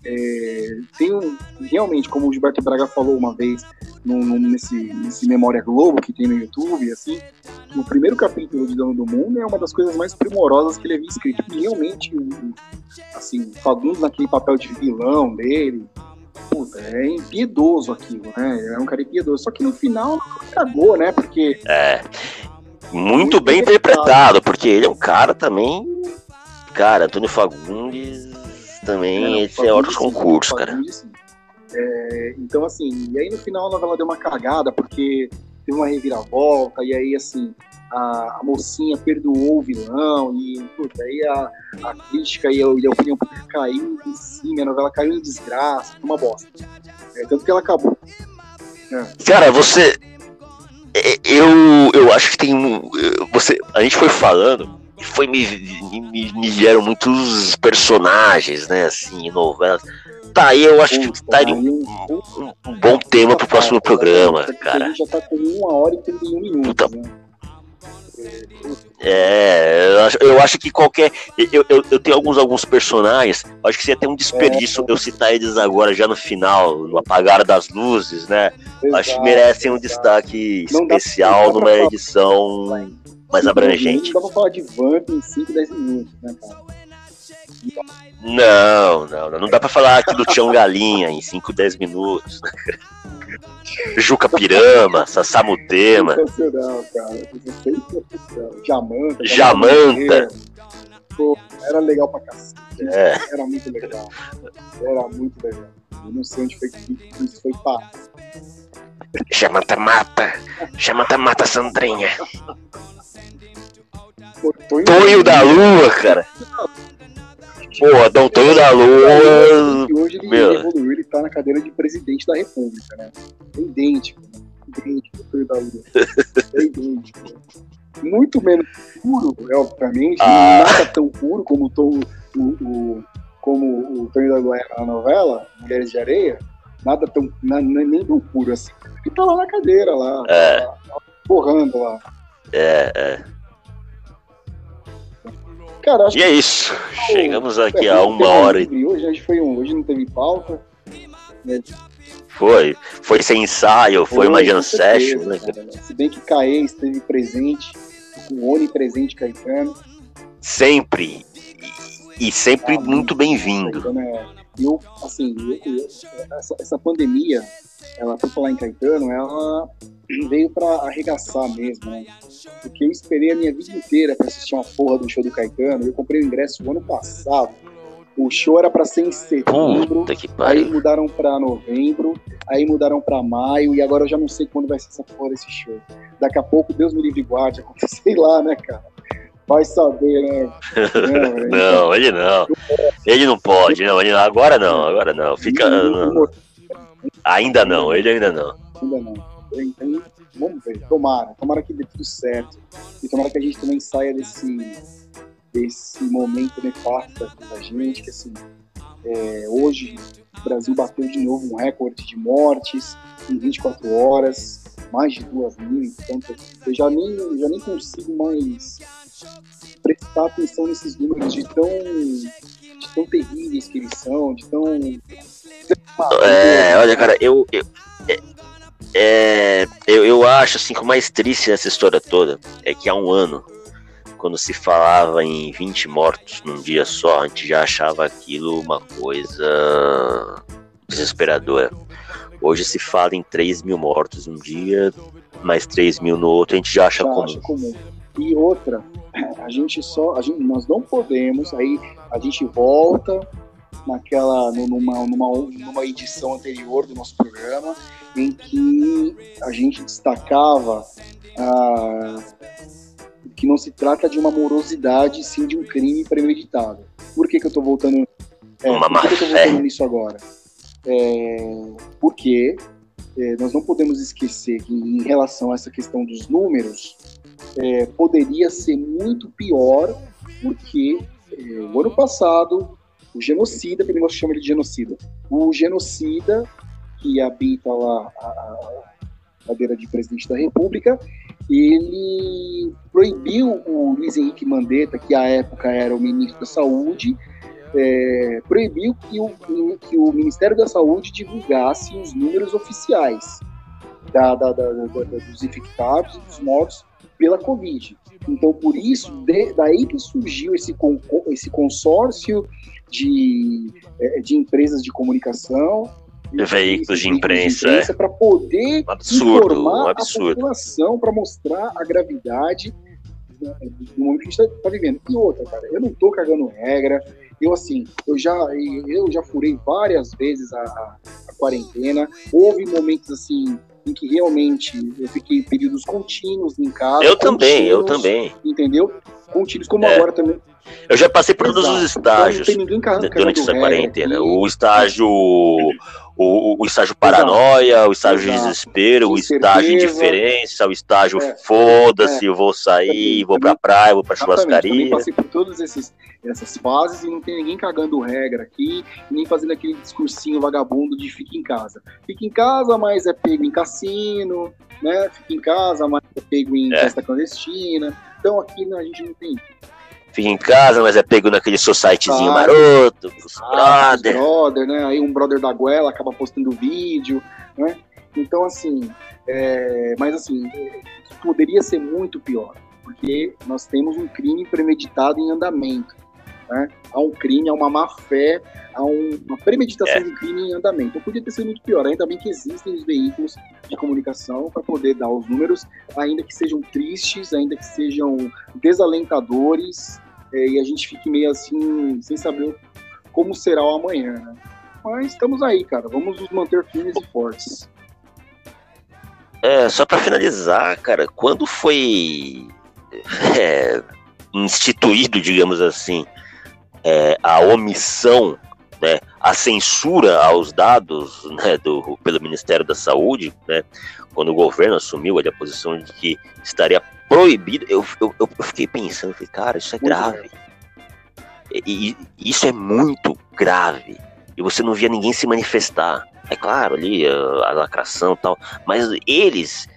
é, tem um. Realmente, como o Gilberto Braga falou uma vez num- num- nesse, nesse Memória Globo que tem no YouTube, assim, o primeiro capítulo de Dono do Mundo é uma das coisas mais primorosas que ele havia escrito. E realmente, o- assim, Fagundes naquele papel de vilão dele. Puta, é impiedoso aquilo, né? É um cara impiedoso. Só que no final cagou, né? Porque É. Muito, Muito bem bem interpretado, porque ele é um cara também. Cara, Antônio Fagundes também, É, outros Fagundes, sim, concursos, cara. É, então, assim, e aí no final a novela deu uma cagada, porque teve uma reviravolta, e aí, assim, a, a mocinha perdoou o vilão, e puta, aí a, a crítica e a, e a opinião pública caiu em cima, a novela caiu em desgraça, uma bosta. É, tanto que ela acabou. Cara, você. é, Eu, eu acho que tem um. Você, a gente foi falando foi me, me, me vieram muitos personagens, né? Assim, novelas. Tá aí, eu acho que estaria aí um, um- um- bom tema pro próximo programa, A cara. gente já tá com uma hora e 31 minutos, né? É, eu acho, eu acho que qualquer. Eu, eu, eu tenho alguns, alguns personagens, acho que seria até um desperdício eu citar eles agora, já no final, no apagar das luzes, né? acho que Exato, merecem um exato. destaque Não especial dá numa falar. Mais abrangente. Dá pra falar de Vamp em 5, 10 minutos, né, cara? Não, não, não, não dá pra falar aqui do Tião Galinha em 5, 10 minutos. Juca Pirama, Sassamutema, Sensacional, cara. Sensacional. Jamanta. Jamanta. Pô, era legal pra cacete. É. Era muito legal. Era muito legal. Eu não sei onde foi que isso foi parar. Jamanta Mata, Jamanta Mata Sandrinha. Tonho da Lua, cara. Porra, Dom Tonho da Lua. E hoje ele meu. evoluiu, ele tá na cadeira de presidente da república, né? É idêntico, né? idêntico ao Tonho da Lua. É idêntico. Muito menos puro, é, obviamente, Ah. nada tão puro como o, Tom- o, o- como o Tonho da Lua era na novela, Mulheres de Areia, nada tão, na- nem tão puro assim. Ele tá lá na cadeira, lá, É. lá, lá, borrando lá. É, é. Cara, E é isso. Chegamos aqui que a uma hora e... Hoje, hoje, foi um, hoje não teve pauta. foi. Foi sem ensaio, foi uma com jam session, né? cara? Se bem que Caê esteve presente, o onipresente Caetano. Sempre. E, e sempre Ah, muito bem-vindo. É, eu, assim, eu, eu, essa, essa pandemia, ela, por falar em Caetano, ela veio para arregaçar mesmo, né? Porque eu esperei a minha vida inteira para assistir uma porra do show do Caetano. Eu comprei o ingresso no ano passado. O show era para ser em setembro, aí mudaram para novembro, aí mudaram para maio e agora eu já não sei quando vai ser essa porra desse show. Daqui a pouco, Deus me livre e guarde, acontecei lá, né, cara? Vai saber, né? não, não, ele não. Ele não pode, não. Ele, agora não, agora não. Fica. Não. Ainda não, ele ainda não. Ainda não. Então, vamos ver. Tomara. Tomara que dê tudo certo. E tomara que a gente também saia desse, desse momento nefasto da gente, que assim, é, hoje o Brasil bateu de novo um recorde de mortes em 24 horas, mais de duas mil, então eu já nem, eu já nem consigo mais prestar atenção nesses números de tão, de tão terríveis que eles são, de tão. É, olha, cara, eu, eu, é, é, eu, eu acho assim que o mais triste nessa história toda é que há um ano, quando se falava em 20 mortos num dia só, a gente já achava aquilo uma coisa desesperadora. Hoje se fala em 3 mil mortos um dia, mais 3 mil no outro, a gente já acha já comum. comum. E outra, a gente só, a gente, nós não podemos, aí a gente volta naquela, numa, numa, numa edição anterior do nosso programa, em que a gente destacava ah, que não se trata de uma morosidade, sim de um crime premeditado. Por que, que eu estou voltando? É, por que, que eu tô voltando nisso agora? É, porque é, nós não podemos esquecer que em relação a essa questão dos números, é, poderia ser muito pior, porque é, o ano passado, o genocida, que negócio chama ele de genocida, o genocida que habita lá a, a cadeira de presidente da República, ele proibiu o Luiz Henrique Mandetta, que à época era o ministro da Saúde, é, proibiu que o, que o Ministério da Saúde divulgasse os números oficiais da, da, da, dos infectados e dos mortos pela Covid. Então, por isso, de, daí que surgiu esse, con, esse consórcio de, é, de empresas de comunicação veículos de imprensa, imprensa para poder um absurdo, informar um absurdo. a população, para mostrar a gravidade do momento que a gente está tá vivendo. E outra, cara, eu não estou cagando regra. Eu assim, eu já eu já furei várias vezes a, a, a quarentena. Houve momentos assim em que realmente eu fiquei períodos contínuos em casa. Eu também, eu também. Entendeu? Contínuos, como é. agora também. Eu já passei por todos os estágios então, durante essa quarentena. O estágio o, o estágio paranoia, o estágio Exato. de desespero, o estágio indiferença, o estágio é, foda-se, é, vou sair, vou pra praia, vou pra churrascaria. Eu passei por todas essas fases e não tem ninguém cagando regra aqui, nem fazendo aquele discursinho vagabundo de fica em casa. Fica em casa, mas é pego em cassino, né? Fica em casa, mas é pego em é. festa clandestina. Então aqui a gente não tem fica em casa, mas é pego naquele societyzinho ah, maroto, os ah, brother. brother, né? Aí um brother da goela acaba postando vídeo, né? Então, assim, é... mas assim, poderia ser muito pior, porque nós temos um crime premeditado em andamento. Né? Há um crime, há uma má fé, há um, uma premeditação é. de crime em andamento. Então podia ter sido muito pior. Ainda bem que existem os veículos de comunicação para poder dar os números, ainda que sejam tristes, ainda que sejam desalentadores, é, e a gente fique meio assim, sem saber como será o amanhã, né? Mas estamos aí, cara. Vamos nos manter firmes e fortes. É, só para finalizar, cara, quando foi é, instituído, digamos assim, é, a omissão, né, a censura aos dados né, do, pelo Ministério da Saúde, né, quando o governo assumiu a posição de que estaria proibido, eu, eu, eu fiquei pensando, falei, cara, isso é grave. E, e, isso é muito grave. E você não via ninguém se manifestar. É claro, ali a, lacração e tal, mas eles.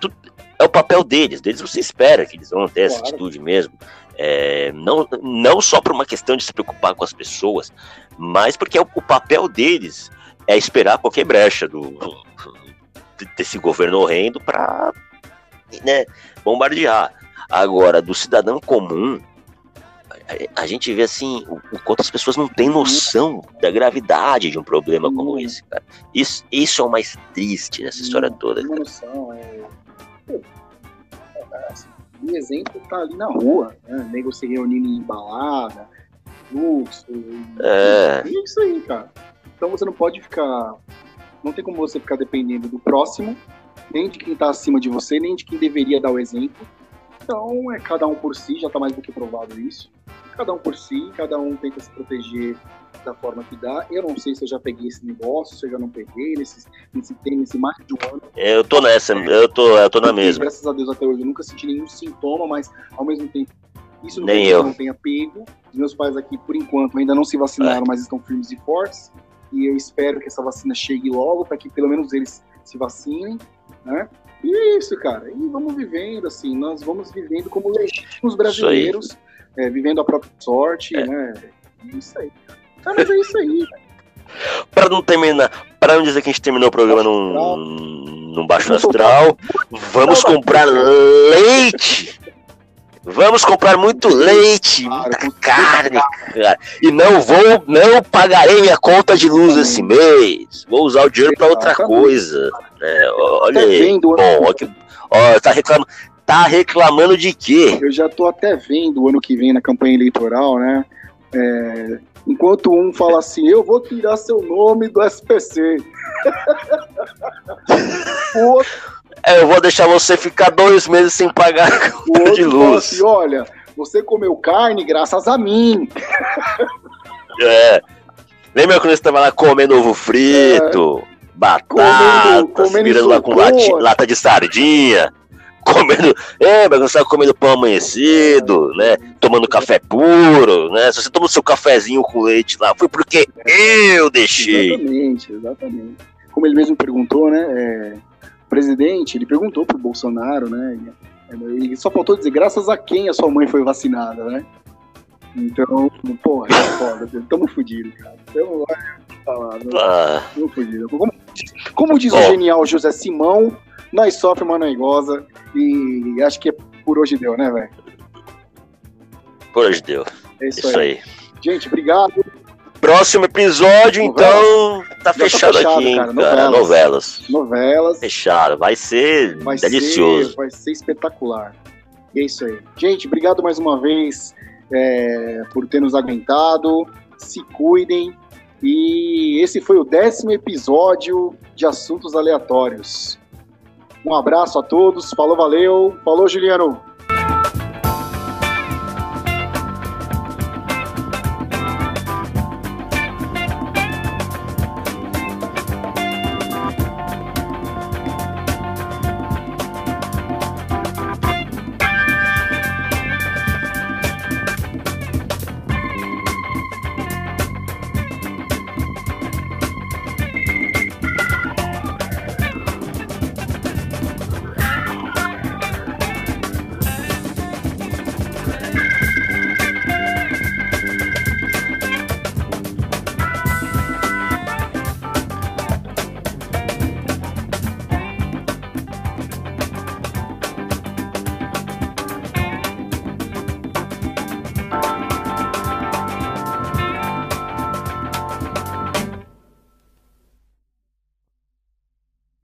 Tu, é o papel deles, deles você espera que eles vão ter claro. essa atitude mesmo. É, não, não só por uma questão de se preocupar com as pessoas, mas porque é o, o papel deles é esperar qualquer brecha do, desse governo horrendo para né, bombardear. Agora, do cidadão comum, a gente vê assim o, o quanto as pessoas não têm noção da gravidade de um problema como Uhum. esse, cara. Isso, isso é o mais triste nessa história Não, toda. uma noção, é... Pô, é, assim, o exemplo tá ali na rua, né? Nego se reunindo em balada, fluxo. É. É isso aí, cara. Então você não pode ficar. Não tem como você ficar dependendo do próximo, nem de quem tá acima de você, nem de quem deveria dar o exemplo. Então é cada um por si, já tá mais do que provado isso. Cada um por si, cada um tenta se proteger da forma que dá. Eu não sei se eu já peguei esse negócio, se eu já não peguei, nesse, nesse tempo, nesse mais de um ano. Eu tô nessa, eu tô, eu tô na mesma. Graças a Deus até hoje eu nunca senti nenhum sintoma, mas ao mesmo tempo isso não Nem eu. não tenha pego. Os meus pais aqui, por enquanto, ainda não se vacinaram, mas estão firmes e fortes. E eu espero que essa vacina chegue logo para que pelo menos eles se vacinem, né? E é isso, cara. E vamos vivendo, assim, nós vamos vivendo como legítimos brasileiros, é, vivendo a própria sorte, É. né? É isso aí. Ah, mas é isso aí. Pra não terminar, para não dizer que a gente terminou o programa num, num baixo astral, vamos comprar leite. Vamos comprar muito leite, muita carne, cara. E não vou, não pagarei minha conta de luz esse mês. Vou usar o dinheiro pra outra coisa. É, olha aí. vendo, Bom, que, ó, tá reclamando, tá reclamando de quê? Eu já tô até vendo o ano que vem na campanha eleitoral, né? É, enquanto um fala assim, eu vou tirar seu nome do SPC. o outro, É, eu vou deixar você ficar dois meses sem pagar a o conta de fala luz. assim, olha, você comeu carne graças a mim. É. Lembra quando você tava lá comendo ovo frito, batata, Comendo- comendo virando lá com lata de sardinha, comendo. Lembra quando você tava comendo pão amanhecido, né? Tomando café puro, né? Se você toma o seu cafezinho com leite lá, foi porque eu deixei. Exatamente, exatamente. Como ele mesmo perguntou, né? é, o presidente, ele perguntou pro Bolsonaro, né? Ele só faltou dizer, graças a quem a sua mãe foi vacinada, né? Então, porra, é foda, tamo fudido, cara. Tamo lá, falar, né? Ah, tamo fudido. Como, como diz o genial José Simão, nós sofremos uma negosa e acho que é por hoje deu, né, velho? por hoje deu. É isso, Isso aí. aí. Gente, obrigado. Próximo episódio, então, tá tá fechado, fechado, aqui, hein, cara, novelas. Novelas. Novelas. Fechado. Vai ser Vai delicioso. Ser, vai ser espetacular. E é isso aí. Gente, obrigado mais uma vez é, por ter nos aguentado. Se cuidem. E esse foi o décimo episódio de Assuntos Aleatórios. Um abraço a todos. Falou, valeu. Falou, Juliano.